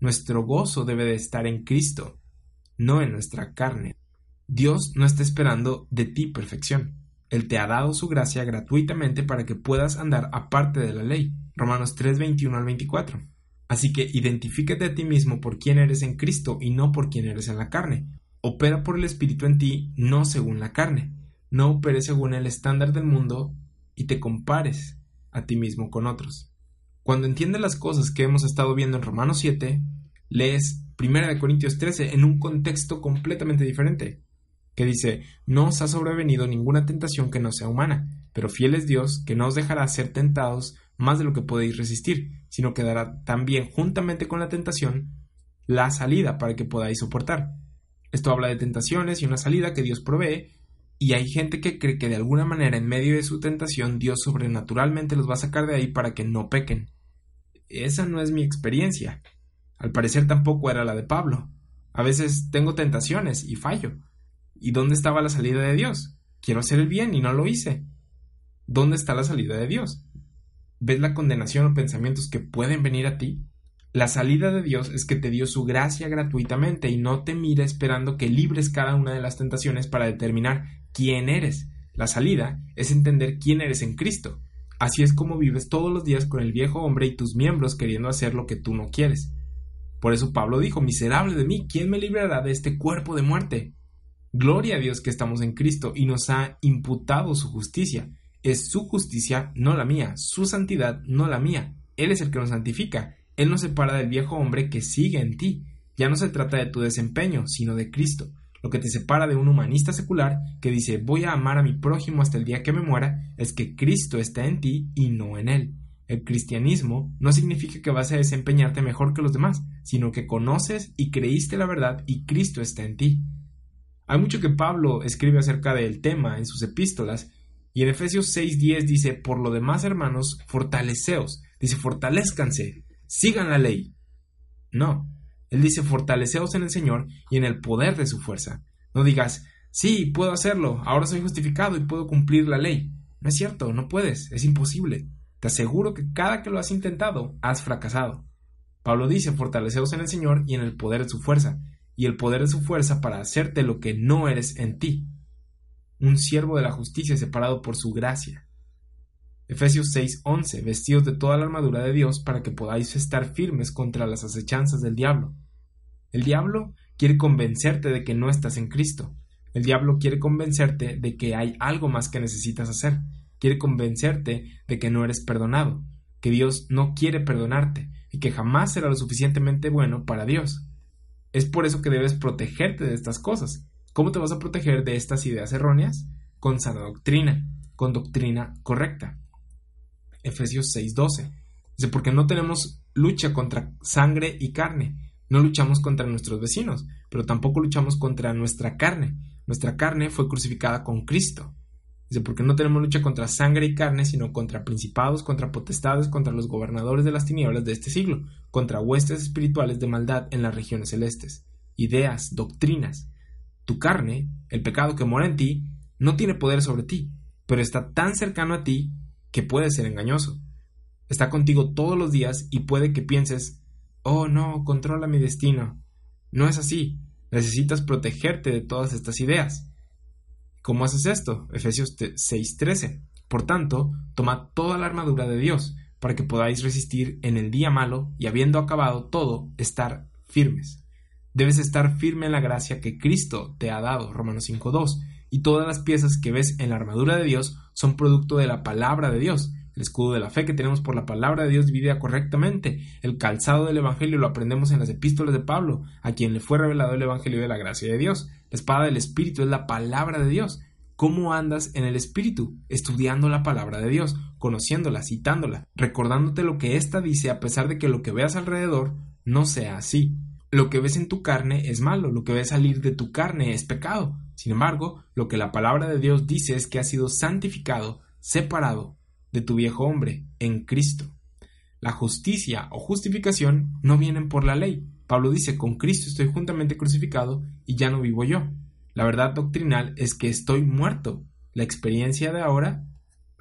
Nuestro gozo debe de estar en Cristo, no en nuestra carne. Dios no está esperando de ti perfección. Él te ha dado su gracia gratuitamente para que puedas andar aparte de la ley. Romanos 3, 21 al 24. Así que identifícate a ti mismo por quién eres en Cristo y no por quién eres en la carne. Opera por el Espíritu en ti, no según la carne. No operes según el estándar del mundo y te compares a ti mismo con otros. Cuando entiendes las cosas que hemos estado viendo en Romanos 7, lees 1 Corintios 13 en un contexto completamente diferente, que dice, no os ha sobrevenido ninguna tentación que no sea humana, pero fiel es Dios, que no os dejará ser tentados más de lo que podéis resistir, sino que dará también juntamente con la tentación la salida para que podáis soportar. Esto habla de tentaciones y una salida que Dios provee, y hay gente que cree que de alguna manera en medio de su tentación Dios sobrenaturalmente los va a sacar de ahí para que no pequen. Esa no es mi experiencia. Al parecer tampoco era la de Pablo. A veces tengo tentaciones y fallo. ¿Y dónde estaba la salida de Dios? Quiero hacer el bien y no lo hice. ¿Dónde está la salida de Dios? ¿Ves la condenación o pensamientos que pueden venir a ti? La salida de Dios es que te dio su gracia gratuitamente y no te mira esperando que libres cada una de las tentaciones para determinar quién eres. La salida es entender quién eres en Cristo. Así es como vives todos los días con el viejo hombre y tus miembros queriendo hacer lo que tú no quieres. Por eso Pablo dijo, miserable de mí, ¿quién me librará de este cuerpo de muerte? Gloria a Dios que estamos en Cristo y nos ha imputado su justicia. Es su justicia, no la mía, su santidad, no la mía. Él es el que nos santifica. Él nos separa del viejo hombre que sigue en ti. Ya no se trata de tu desempeño, sino de Cristo. Lo que te separa de un humanista secular que dice voy a amar a mi prójimo hasta el día que me muera es que Cristo está en ti y no en él. El cristianismo no significa que vas a desempeñarte mejor que los demás, sino que conoces y creíste la verdad y Cristo está en ti. Hay mucho que Pablo escribe acerca del tema en sus epístolas, y en Efesios 6:10 dice, por lo demás, hermanos, fortaleceos, dice, fortalezcanse, sigan la ley. No, él dice, fortaleceos en el Señor y en el poder de su fuerza. No digas, sí, puedo hacerlo, ahora soy justificado y puedo cumplir la ley. No es cierto, no puedes, es imposible. Te aseguro que cada que lo has intentado, has fracasado. Pablo dice, fortaleceos en el Señor y en el poder de su fuerza, y el poder de su fuerza para hacerte lo que no eres en ti. Un siervo de la justicia separado por su gracia. Efesios 6:11, vestidos de toda la armadura de Dios para que podáis estar firmes contra las acechanzas del diablo. El diablo quiere convencerte de que no estás en Cristo. El diablo quiere convencerte de que hay algo más que necesitas hacer. Quiere convencerte de que no eres perdonado, que Dios no quiere perdonarte y que jamás será lo suficientemente bueno para Dios. Es por eso que debes protegerte de estas cosas. ¿Cómo te vas a proteger de estas ideas erróneas? Con sana doctrina, con doctrina correcta. Efesios 6:12. Dice, porque no tenemos lucha contra sangre y carne, no luchamos contra nuestros vecinos, pero tampoco luchamos contra nuestra carne. Nuestra carne fue crucificada con Cristo. Dice, porque no tenemos lucha contra sangre y carne, sino contra principados, contra potestades, contra los gobernadores de las tinieblas de este siglo, contra huestes espirituales de maldad en las regiones celestes. Ideas, doctrinas. Tu carne, el pecado que mora en ti, no tiene poder sobre ti, pero está tan cercano a ti que puede ser engañoso. Está contigo todos los días y puede que pienses, oh no, controla mi destino. No es así. Necesitas protegerte de todas estas ideas. ¿Cómo haces esto? Efesios 6:13. Por tanto, tomad toda la armadura de Dios, para que podáis resistir en el día malo y habiendo acabado todo, estar firmes. Debes estar firme en la gracia que Cristo te ha dado, Romanos 5:2, y todas las piezas que ves en la armadura de Dios son producto de la palabra de Dios. El escudo de la fe que tenemos por la palabra de Dios dividida correctamente. El calzado del Evangelio lo aprendemos en las epístolas de Pablo, a quien le fue revelado el Evangelio de la gracia de Dios. La espada del Espíritu es la palabra de Dios. ¿Cómo andas en el Espíritu? Estudiando la palabra de Dios, conociéndola, citándola, recordándote lo que ésta dice a pesar de que lo que veas alrededor no sea así. Lo que ves en tu carne es malo, lo que ves salir de tu carne es pecado. Sin embargo, lo que la palabra de Dios dice es que has sido santificado, separado de tu viejo hombre en Cristo. La justicia o justificación no vienen por la ley. Pablo dice, con Cristo estoy juntamente crucificado y ya no vivo yo. La verdad doctrinal es que estoy muerto. La experiencia de ahora,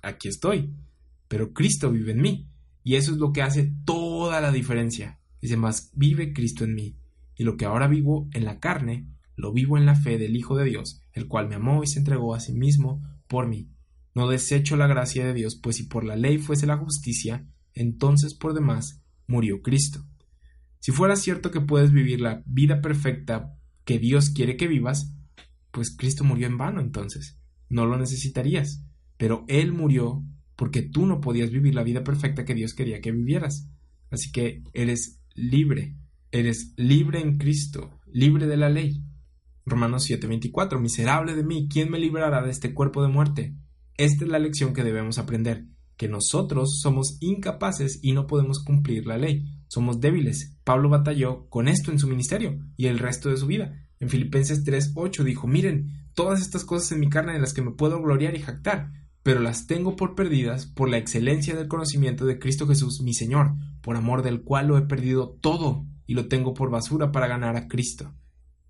aquí estoy. Pero Cristo vive en mí. Y eso es lo que hace toda la diferencia. Dice más, vive Cristo en mí. Y lo que ahora vivo en la carne, lo vivo en la fe del Hijo de Dios, el cual me amó y se entregó a sí mismo por mí. No desecho la gracia de Dios, pues si por la ley fuese la justicia, entonces por demás murió Cristo. Si fuera cierto que puedes vivir la vida perfecta que Dios quiere que vivas, pues Cristo murió en vano entonces. No lo necesitarías. Pero Él murió porque tú no podías vivir la vida perfecta que Dios quería que vivieras. Así que eres libre. Eres libre en Cristo, libre de la ley. Romanos 7:24, miserable de mí, ¿quién me librará de este cuerpo de muerte? Esta es la lección que debemos aprender, que nosotros somos incapaces y no podemos cumplir la ley, somos débiles. Pablo batalló con esto en su ministerio y el resto de su vida. En Filipenses 3:8 dijo, miren, todas estas cosas en mi carne de las que me puedo gloriar y jactar, pero las tengo por perdidas por la excelencia del conocimiento de Cristo Jesús, mi Señor, por amor del cual lo he perdido todo y lo tengo por basura para ganar a Cristo.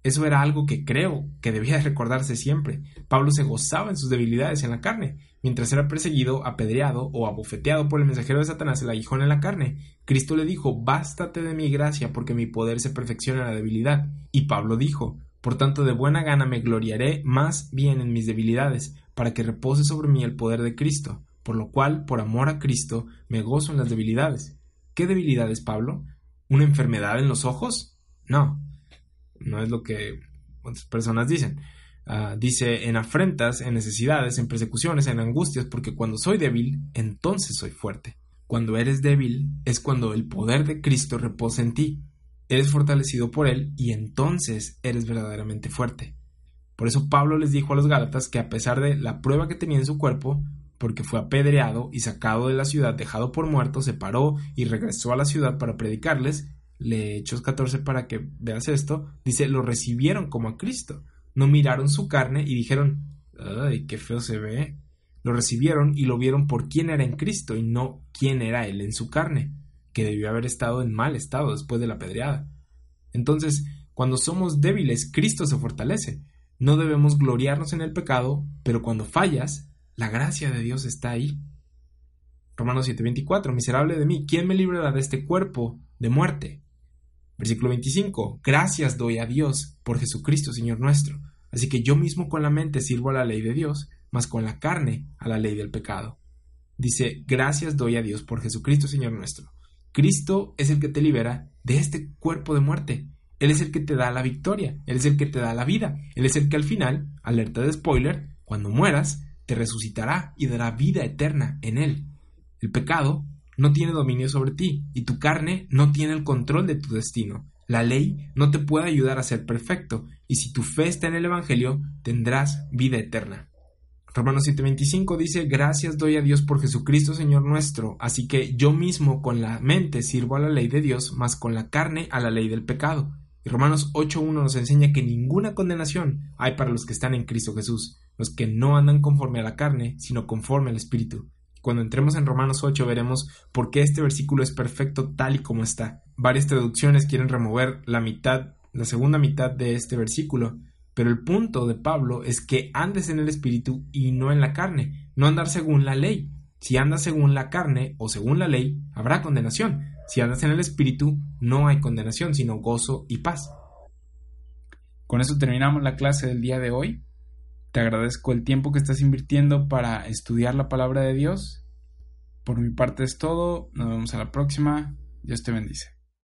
Eso era algo que creo que debía recordarse siempre. Pablo se gozaba en sus debilidades en la carne. Mientras era perseguido, apedreado o abofeteado por el mensajero de Satanás el aguijón en la carne, Cristo le dijo, Bástate de mi gracia, porque mi poder se perfecciona en la debilidad. Y Pablo dijo, Por tanto, de buena gana me gloriaré más bien en mis debilidades, para que repose sobre mí el poder de Cristo, por lo cual, por amor a Cristo, me gozo en las debilidades. ¿Qué debilidades, Pablo? ¿Una enfermedad en los ojos? No, no es lo que otras personas dicen. Ah, dice en afrentas, en necesidades, en persecuciones, en angustias, porque cuando soy débil, entonces soy fuerte. Cuando eres débil es cuando el poder de Cristo reposa en ti. Eres fortalecido por Él y entonces eres verdaderamente fuerte. Por eso Pablo les dijo a los Gálatas que a pesar de la prueba que tenía en su cuerpo, porque fue apedreado y sacado de la ciudad, dejado por muerto, se paró y regresó a la ciudad para predicarles, lee Hechos 14 para que veas esto, dice, lo recibieron como a Cristo. No miraron su carne y dijeron, ay, qué feo se ve. Lo recibieron y lo vieron por quién era en Cristo y no quién era él en su carne, que debió haber estado en mal estado después de la pedreada. Entonces, cuando somos débiles, Cristo se fortalece. No debemos gloriarnos en el pecado, pero cuando fallas, la gracia de Dios está ahí. Romanos 7:24, miserable de mí, ¿quién me librará de este cuerpo de muerte? Versículo 25. Gracias doy a Dios por Jesucristo, Señor nuestro. Así que yo mismo con la mente sirvo a la ley de Dios, mas con la carne a la ley del pecado. Dice, gracias doy a Dios por Jesucristo, Señor nuestro. Cristo es el que te libera de este cuerpo de muerte. Él es el que te da la victoria, Él es el que te da la vida, Él es el que al final, alerta de spoiler, cuando mueras, te resucitará y dará vida eterna en Él. El pecado no tiene dominio sobre ti y tu carne no tiene el control de tu destino. La ley no te puede ayudar a ser perfecto y si tu fe está en el Evangelio tendrás vida eterna. Romanos 7:25 dice, gracias doy a Dios por Jesucristo Señor nuestro, así que yo mismo con la mente sirvo a la ley de Dios, mas con la carne a la ley del pecado. Y Romanos 8:1 nos enseña que ninguna condenación hay para los que están en Cristo Jesús, los que no andan conforme a la carne, sino conforme al Espíritu. Cuando entremos en Romanos 8 veremos por qué este versículo es perfecto tal y como está. Varias traducciones quieren remover la mitad, la segunda mitad de este versículo, pero el punto de Pablo es que andes en el espíritu y no en la carne, no andar según la ley. Si andas según la carne o según la ley, habrá condenación. Si andas en el espíritu, no hay condenación, sino gozo y paz. Con eso terminamos la clase del día de hoy. Te agradezco el tiempo que estás invirtiendo para estudiar la palabra de Dios. Por mi parte es todo. Nos vemos a la próxima. Dios te bendice.